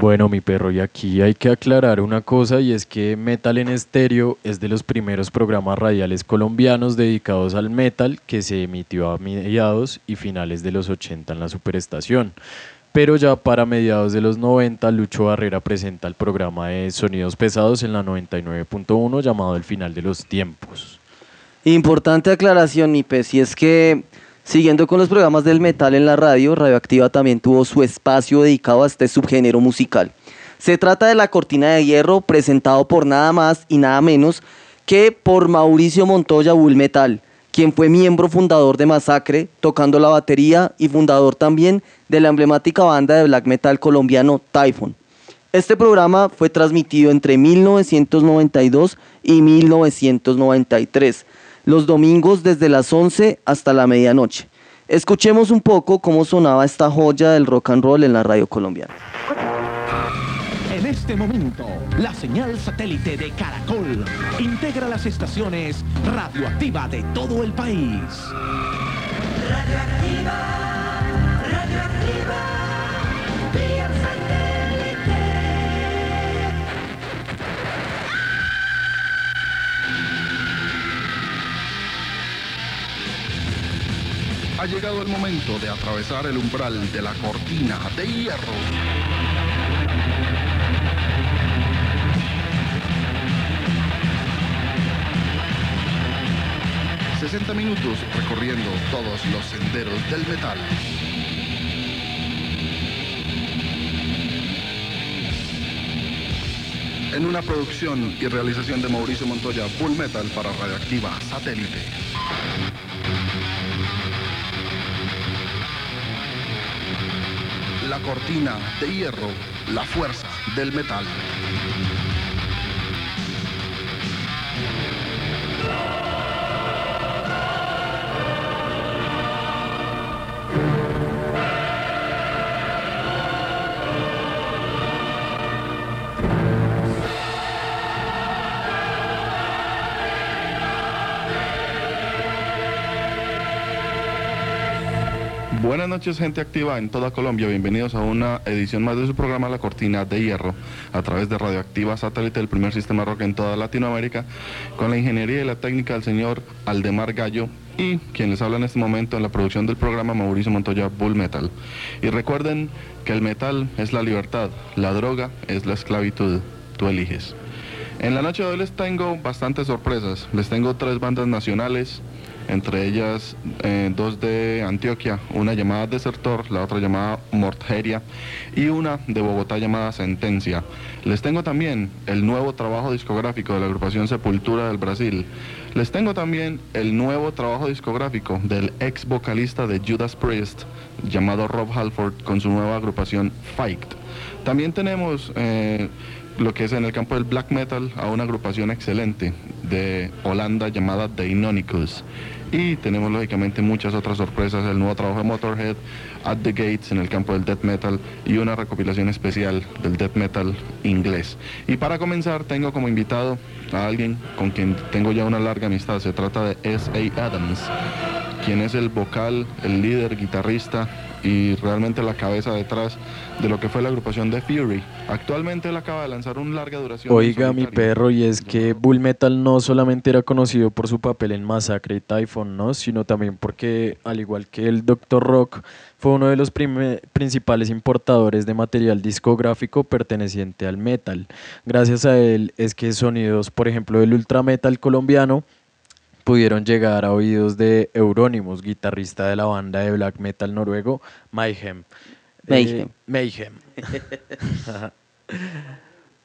Bueno, mi perro, y aquí hay que aclarar una cosa y es que Metal en Estéreo es de los primeros programas radiales colombianos dedicados al metal que se emitió a mediados y finales de los 80 en la superestación. Pero ya para mediados de los 90, Lucho Barrera presenta el programa de Sonidos Pesados en la 99.1 llamado El Final de los Tiempos. Importante aclaración, mi pez, y es que Siguiendo con los programas del metal en la radio, Radioactiva también tuvo su espacio dedicado a este subgénero musical. Se trata de la cortina de hierro presentado por nada más y nada menos que por Mauricio Montoya Bull Metal, quien fue miembro fundador de Masacre, tocando la batería y fundador también de la emblemática banda de black metal colombiano Typhon. Este programa fue transmitido entre 1992 y 1993 los domingos desde las 11 hasta la medianoche. Escuchemos un poco cómo sonaba esta joya del rock and roll en la radio colombiana. En este momento, la señal satélite de Caracol integra las estaciones radioactiva de todo el país. Radioactiva. Ha llegado el momento de atravesar el umbral de la cortina de hierro. ...60 minutos recorriendo todos los senderos del metal. En una producción y realización de Mauricio Montoya Full Metal para Radioactiva Satélite. la cortina de hierro, la fuerza del metal. Buenas noches gente activa en toda Colombia, bienvenidos a una edición más de su programa La Cortina de Hierro a través de Radioactiva Satélite, el primer sistema rock en toda Latinoamérica, con la ingeniería y la técnica del señor Aldemar Gallo y quien les habla en este momento en la producción del programa Mauricio Montoya Bull Metal. Y recuerden que el metal es la libertad, la droga es la esclavitud, tú eliges. En la noche de hoy les tengo bastantes sorpresas, les tengo tres bandas nacionales, entre ellas eh, dos de Antioquia, una llamada Desertor, la otra llamada Morteria y una de Bogotá llamada Sentencia. Les tengo también el nuevo trabajo discográfico de la agrupación Sepultura del Brasil. Les tengo también el nuevo trabajo discográfico del ex vocalista de Judas Priest, llamado Rob Halford, con su nueva agrupación Fight. También tenemos eh, lo que es en el campo del black metal a una agrupación excelente de Holanda llamada The Inonicus. Y tenemos lógicamente muchas otras sorpresas, el nuevo trabajo de Motorhead, At the Gates en el campo del death metal y una recopilación especial del death metal inglés. Y para comenzar tengo como invitado a alguien con quien tengo ya una larga amistad, se trata de S.A. Adams, quien es el vocal, el líder, guitarrista y realmente la cabeza detrás de lo que fue la agrupación de Fury. Actualmente él acaba de lanzar un larga duración. Oiga, mi perro, y es que Bull Metal no solamente era conocido por su papel en Massacre y Typhon, ¿no? sino también porque, al igual que el Dr. Rock, fue uno de los principales importadores de material discográfico perteneciente al metal. Gracias a él es que sonidos, por ejemplo, del ultra metal colombiano, pudieron llegar a oídos de Euronymous, guitarrista de la banda de black metal noruego Mayhem. Mayhem. Eh, Mayhem.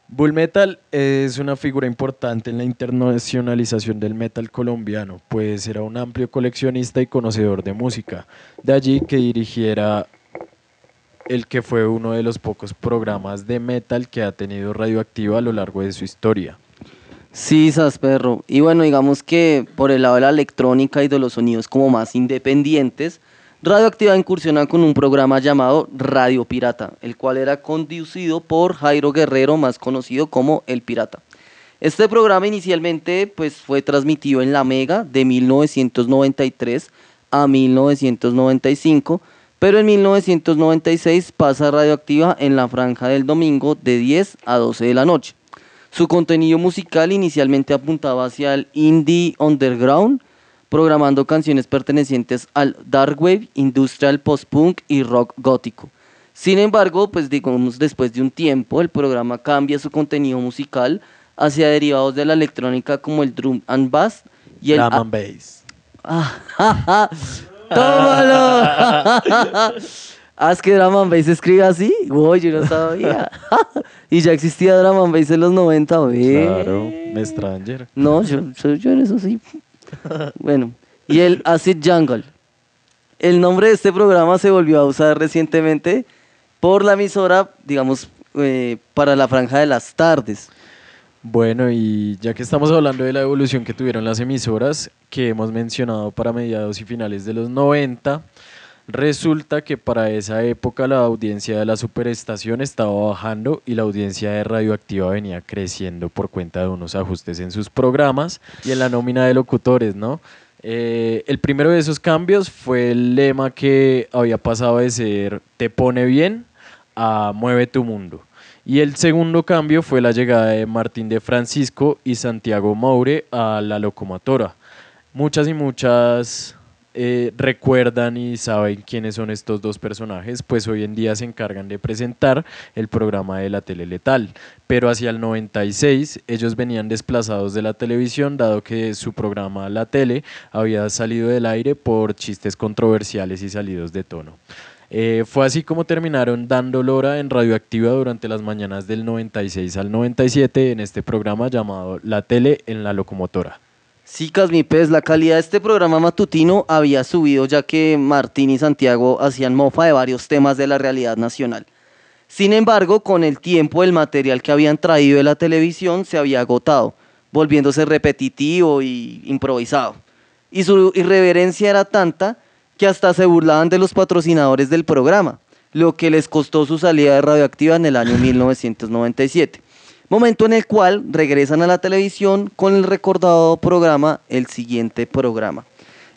Bull Metal es una figura importante en la internacionalización del metal colombiano, pues era un amplio coleccionista y conocedor de música. De allí que dirigiera el que fue uno de los pocos programas de metal que ha tenido radioactiva a lo largo de su historia. Sí, Sasperro. perro. Y bueno, digamos que por el lado de la electrónica y de los sonidos como más independientes, Radioactiva incursiona con un programa llamado Radio Pirata, el cual era conducido por Jairo Guerrero, más conocido como El Pirata. Este programa inicialmente pues, fue transmitido en La Mega de 1993 a 1995, pero en 1996 pasa Radioactiva en la franja del domingo de 10 a 12 de la noche. Su contenido musical inicialmente apuntaba hacia el indie underground, programando canciones pertenecientes al dark wave, industrial post-punk y rock gótico. Sin embargo, pues digamos después de un tiempo, el programa cambia su contenido musical hacia derivados de la electrónica como el drum and bass y el drum and bass. ¡Tómalo! Ah, es que Drum and Bass se así. Uy, yo no sabía. y ya existía Drum and Bass en los 90, güey. Claro, me Stranger. No, yo, yo en eso sí. bueno, y el Acid Jungle. El nombre de este programa se volvió a usar recientemente por la emisora, digamos, eh, para la franja de las tardes. Bueno, y ya que estamos hablando de la evolución que tuvieron las emisoras, que hemos mencionado para mediados y finales de los 90, resulta que para esa época la audiencia de la superestación estaba bajando y la audiencia de radioactiva venía creciendo por cuenta de unos ajustes en sus programas y en la nómina de locutores, ¿no? Eh, el primero de esos cambios fue el lema que había pasado de ser te pone bien a mueve tu mundo. Y el segundo cambio fue la llegada de Martín de Francisco y Santiago Maure a la locomotora. Muchas y muchas eh, recuerdan y saben quiénes son estos dos personajes, pues hoy en día se encargan de presentar el programa de la tele letal. Pero hacia el 96 ellos venían desplazados de la televisión, dado que su programa La Tele había salido del aire por chistes controversiales y salidos de tono. Eh, fue así como terminaron dando lora en Radioactiva durante las mañanas del 96 al 97 en este programa llamado La Tele en la Locomotora. Sí, Casmi Pez, la calidad de este programa matutino había subido ya que Martín y Santiago hacían mofa de varios temas de la realidad nacional. Sin embargo, con el tiempo el material que habían traído de la televisión se había agotado, volviéndose repetitivo y improvisado. Y su irreverencia era tanta que hasta se burlaban de los patrocinadores del programa, lo que les costó su salida de radioactiva en el año 1997. Momento en el cual regresan a la televisión con el recordado programa El siguiente programa,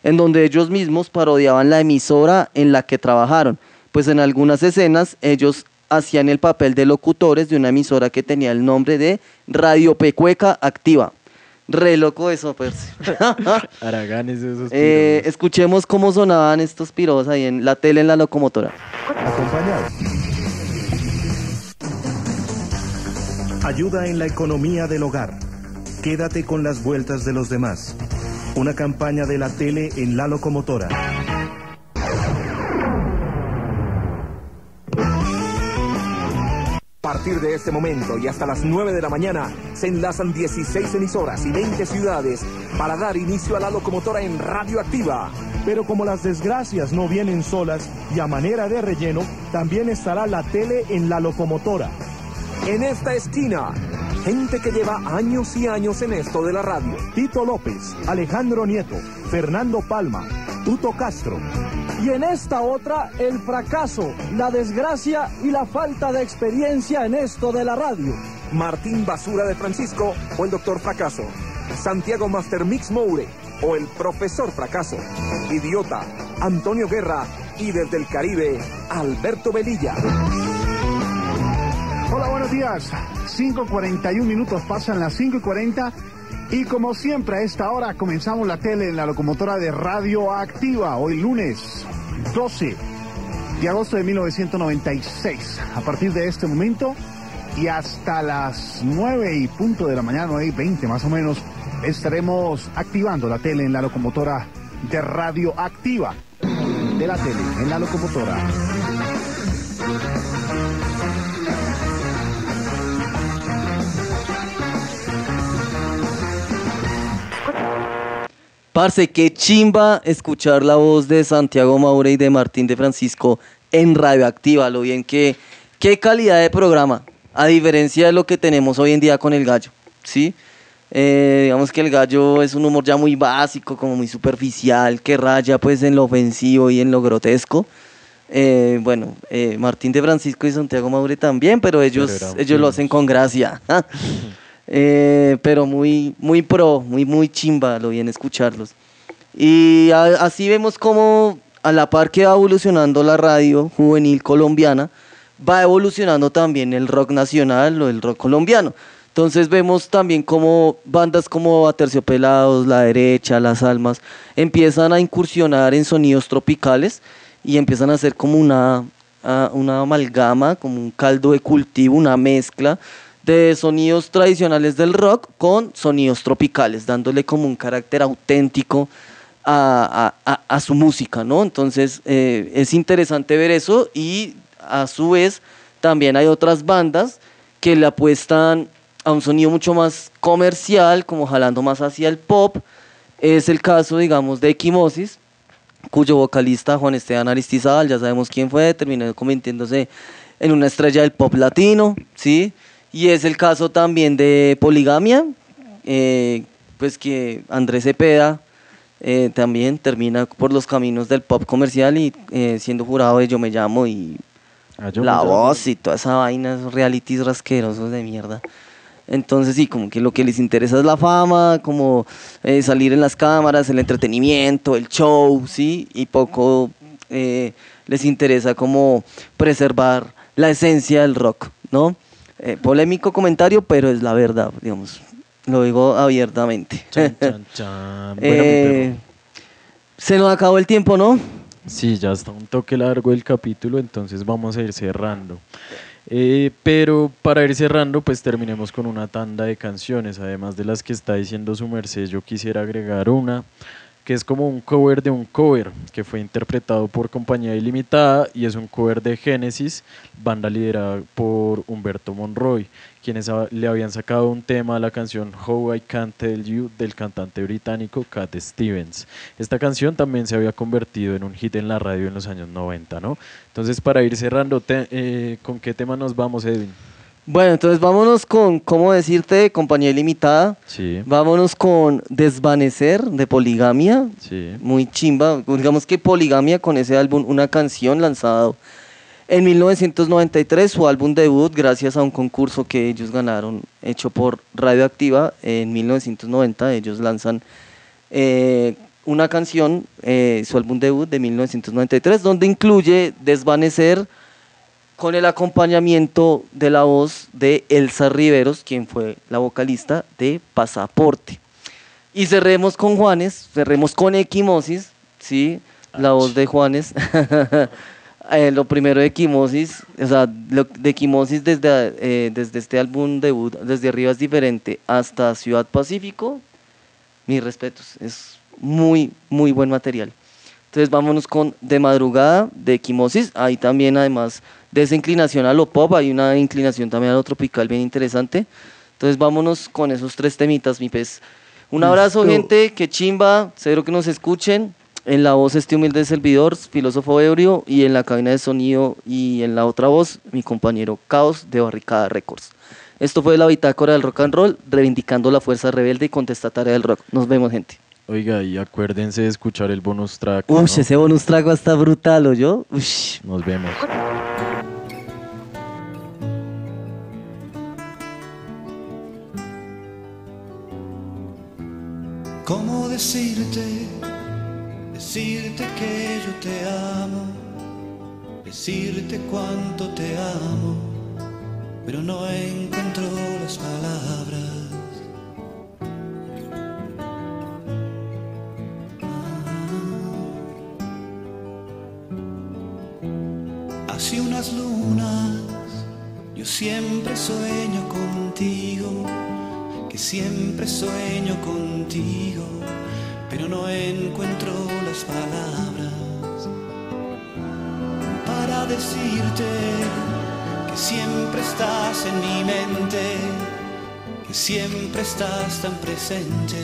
en donde ellos mismos parodiaban la emisora en la que trabajaron, pues en algunas escenas ellos hacían el papel de locutores de una emisora que tenía el nombre de Radio Pecueca Activa. Re loco eso, Percy. Araganes esos eh, Escuchemos cómo sonaban estos piros ahí en la tele en la locomotora. Acompañados. Ayuda en la economía del hogar. Quédate con las vueltas de los demás. Una campaña de la tele en la locomotora. A partir de este momento y hasta las 9 de la mañana se enlazan 16 emisoras y 20 ciudades para dar inicio a la locomotora en radioactiva. Pero como las desgracias no vienen solas y a manera de relleno, también estará la tele en la locomotora en esta esquina. Gente que lleva años y años en esto de la radio. Tito López, Alejandro Nieto, Fernando Palma, Tuto Castro. Y en esta otra, el fracaso, la desgracia y la falta de experiencia en esto de la radio. Martín Basura de Francisco o el Doctor Fracaso. Santiago Master Mix Moure o el Profesor Fracaso. Idiota, Antonio Guerra y desde el Caribe, Alberto Velilla. Hola, buenos días. 5.41 minutos pasan las 5.40 y como siempre a esta hora comenzamos la tele en la locomotora de Radio Activa. Hoy lunes 12 de agosto de 1996. A partir de este momento y hasta las 9 y punto de la mañana, 9 y 20 más o menos, estaremos activando la tele en la locomotora de Radio Activa. De la tele en la locomotora. Parce, qué chimba escuchar la voz de Santiago Maure y de Martín de Francisco en Radioactiva, lo bien que, qué calidad de programa, a diferencia de lo que tenemos hoy en día con el gallo, ¿sí? Eh, digamos que el gallo es un humor ya muy básico, como muy superficial, que raya pues en lo ofensivo y en lo grotesco. Eh, bueno, eh, Martín de Francisco y Santiago Maure también, pero ellos, ellos lo hacen con gracia. pero muy, muy pro, muy, muy chimba, lo bien escucharlos. Y así vemos como a la par que va evolucionando la radio juvenil colombiana, va evolucionando también el rock nacional o el rock colombiano. Entonces vemos también como bandas como Aterciopelados, La Derecha, Las Almas, empiezan a incursionar en sonidos tropicales y empiezan a hacer como una, una amalgama, como un caldo de cultivo, una mezcla de sonidos tradicionales del rock con sonidos tropicales, dándole como un carácter auténtico a, su música, ¿no? Entonces eh, es interesante ver eso y a su vez también hay otras bandas que le apuestan a un sonido mucho más comercial, como jalando más hacia el pop. Es el caso, digamos, de Equimosis, cuyo vocalista Juan Esteban Aristizal, ya sabemos quién fue, terminó convirtiéndose en una estrella del pop latino, ¿sí? Y es el caso también de Poligamia, eh, pues que Andrés Cepeda eh, también termina por los caminos del pop comercial y eh, siendo jurado de Yo Me Llamo y ah, La Voz y toda esa vaina, esos realities rasquerosos de mierda. Entonces sí, como que lo que les interesa es la fama, como eh, salir en las cámaras, el entretenimiento, el show, ¿sí? Y poco les interesa como preservar la esencia del rock, ¿no? Eh, polémico comentario, pero es la verdad, digamos, lo digo abiertamente. se nos acabó el tiempo, ¿no? Sí, ya está un toque largo el capítulo, entonces vamos a ir cerrando. Eh, pero para ir cerrando, pues terminemos con una tanda de canciones, además de las que está diciendo su merced, yo quisiera agregar una que es como un cover de un cover, que fue interpretado por Compañía Ilimitada y es un cover de Genesis, banda liderada por Humberto Monroy, quienes le habían sacado un tema a la canción How I Can't Tell You del cantante británico Cat Stevens. Esta canción también se había convertido en un hit en la radio en los años 90, ¿no? Entonces, para ir cerrando, eh, ¿con qué tema nos vamos, Edwin? Bueno, entonces vámonos con, ¿cómo decirte? Compañía ilimitada. Sí. Vámonos con Desvanecer de Poligamia. Sí. Muy chimba. Digamos que Poligamia con ese álbum, una canción lanzado en 1993, su álbum debut, gracias a un concurso que ellos ganaron, hecho por Radioactiva, en 1990, ellos lanzan eh, una canción, eh, su álbum debut de 1993, donde incluye Desvanecer con el acompañamiento de la voz de Elsa Riveros, quien fue la vocalista de Pasaporte. Y cerremos con Juanes, cerremos con Equimosis, ¿sí? la voz de Juanes. Eh, lo primero de Equimosis, o sea, de Equimosis desde, eh, desde este álbum debut, desde arriba es diferente, hasta Ciudad Pacífico, mis respetos, es muy, muy buen material. Entonces vámonos con De Madrugada, de Equimosis, ahí también además de esa inclinación a lo pop, hay una inclinación también a lo tropical bien interesante. Entonces vámonos con esos tres temitas, mi pez. Un abrazo, gente, que chimba, cero que nos escuchen. En la voz este humilde servidor, filósofo ebrio, y en la cabina de sonido y en la otra voz, mi compañero Caos de Barricada Records. Esto fue la bitácora del rock and roll, reivindicando la fuerza rebelde y contestataria del rock. Nos vemos, gente. Oiga, y acuérdense de escuchar el bonus track. Uy, ese bonus track va a estar brutal, ¿o yo? Nos vemos. ¿Cómo decirte? Decirte que yo te amo, decirte cuánto te amo, pero no encuentro las palabras. Hace unas lunas yo siempre sueño contigo que siempre sueño contigo, pero no encuentro las palabras para decirte que siempre estás en mi mente, que siempre estás tan presente,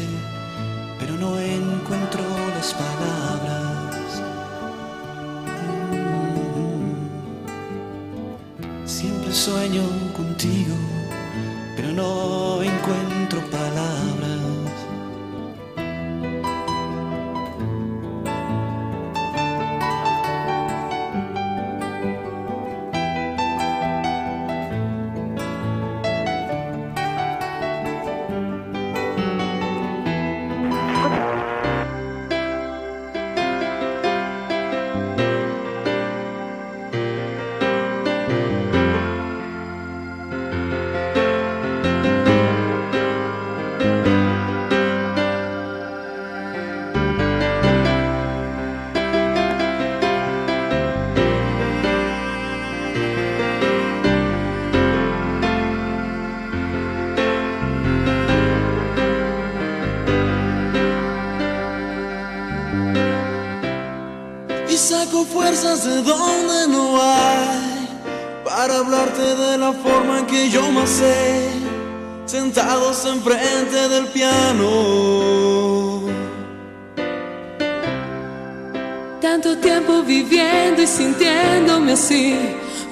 fuerzas de donde no hay para hablarte de la forma en que yo más sé, sentados enfrente del piano. Tanto tiempo viviendo y sintiéndome así,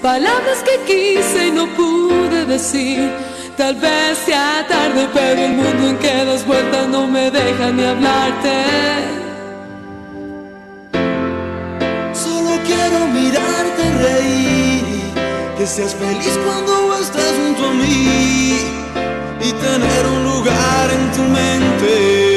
palabras que quise y no pude decir. Tal vez sea tarde, pero el mundo en que das vueltas no me deja ni hablarte. Seas feliz cuando estés junto a mí y tener un lugar en tu mente.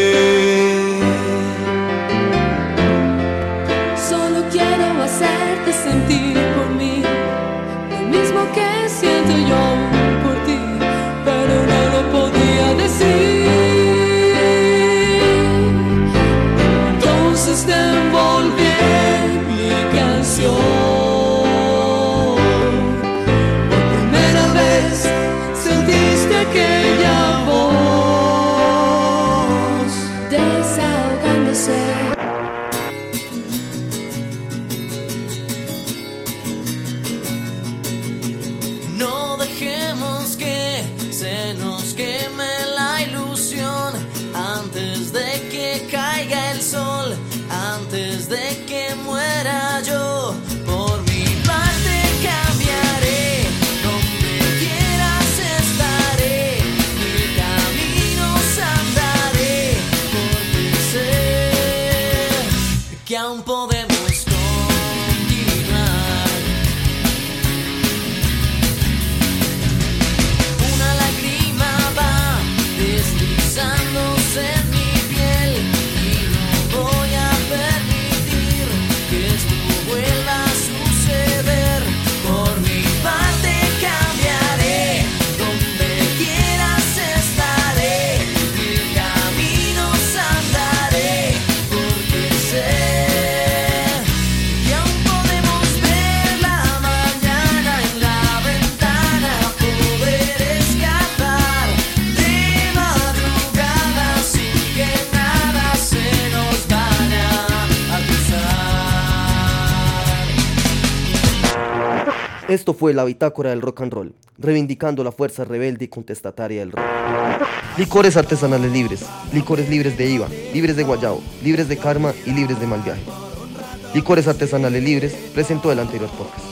Esto fue la bitácora del rock and roll, reivindicando la fuerza rebelde y contestataria del rock. Licores artesanales libres, licores libres de IVA, libres de guayabo, libres de karma y libres de mal viaje. Licores artesanales libres presentó el anterior podcast.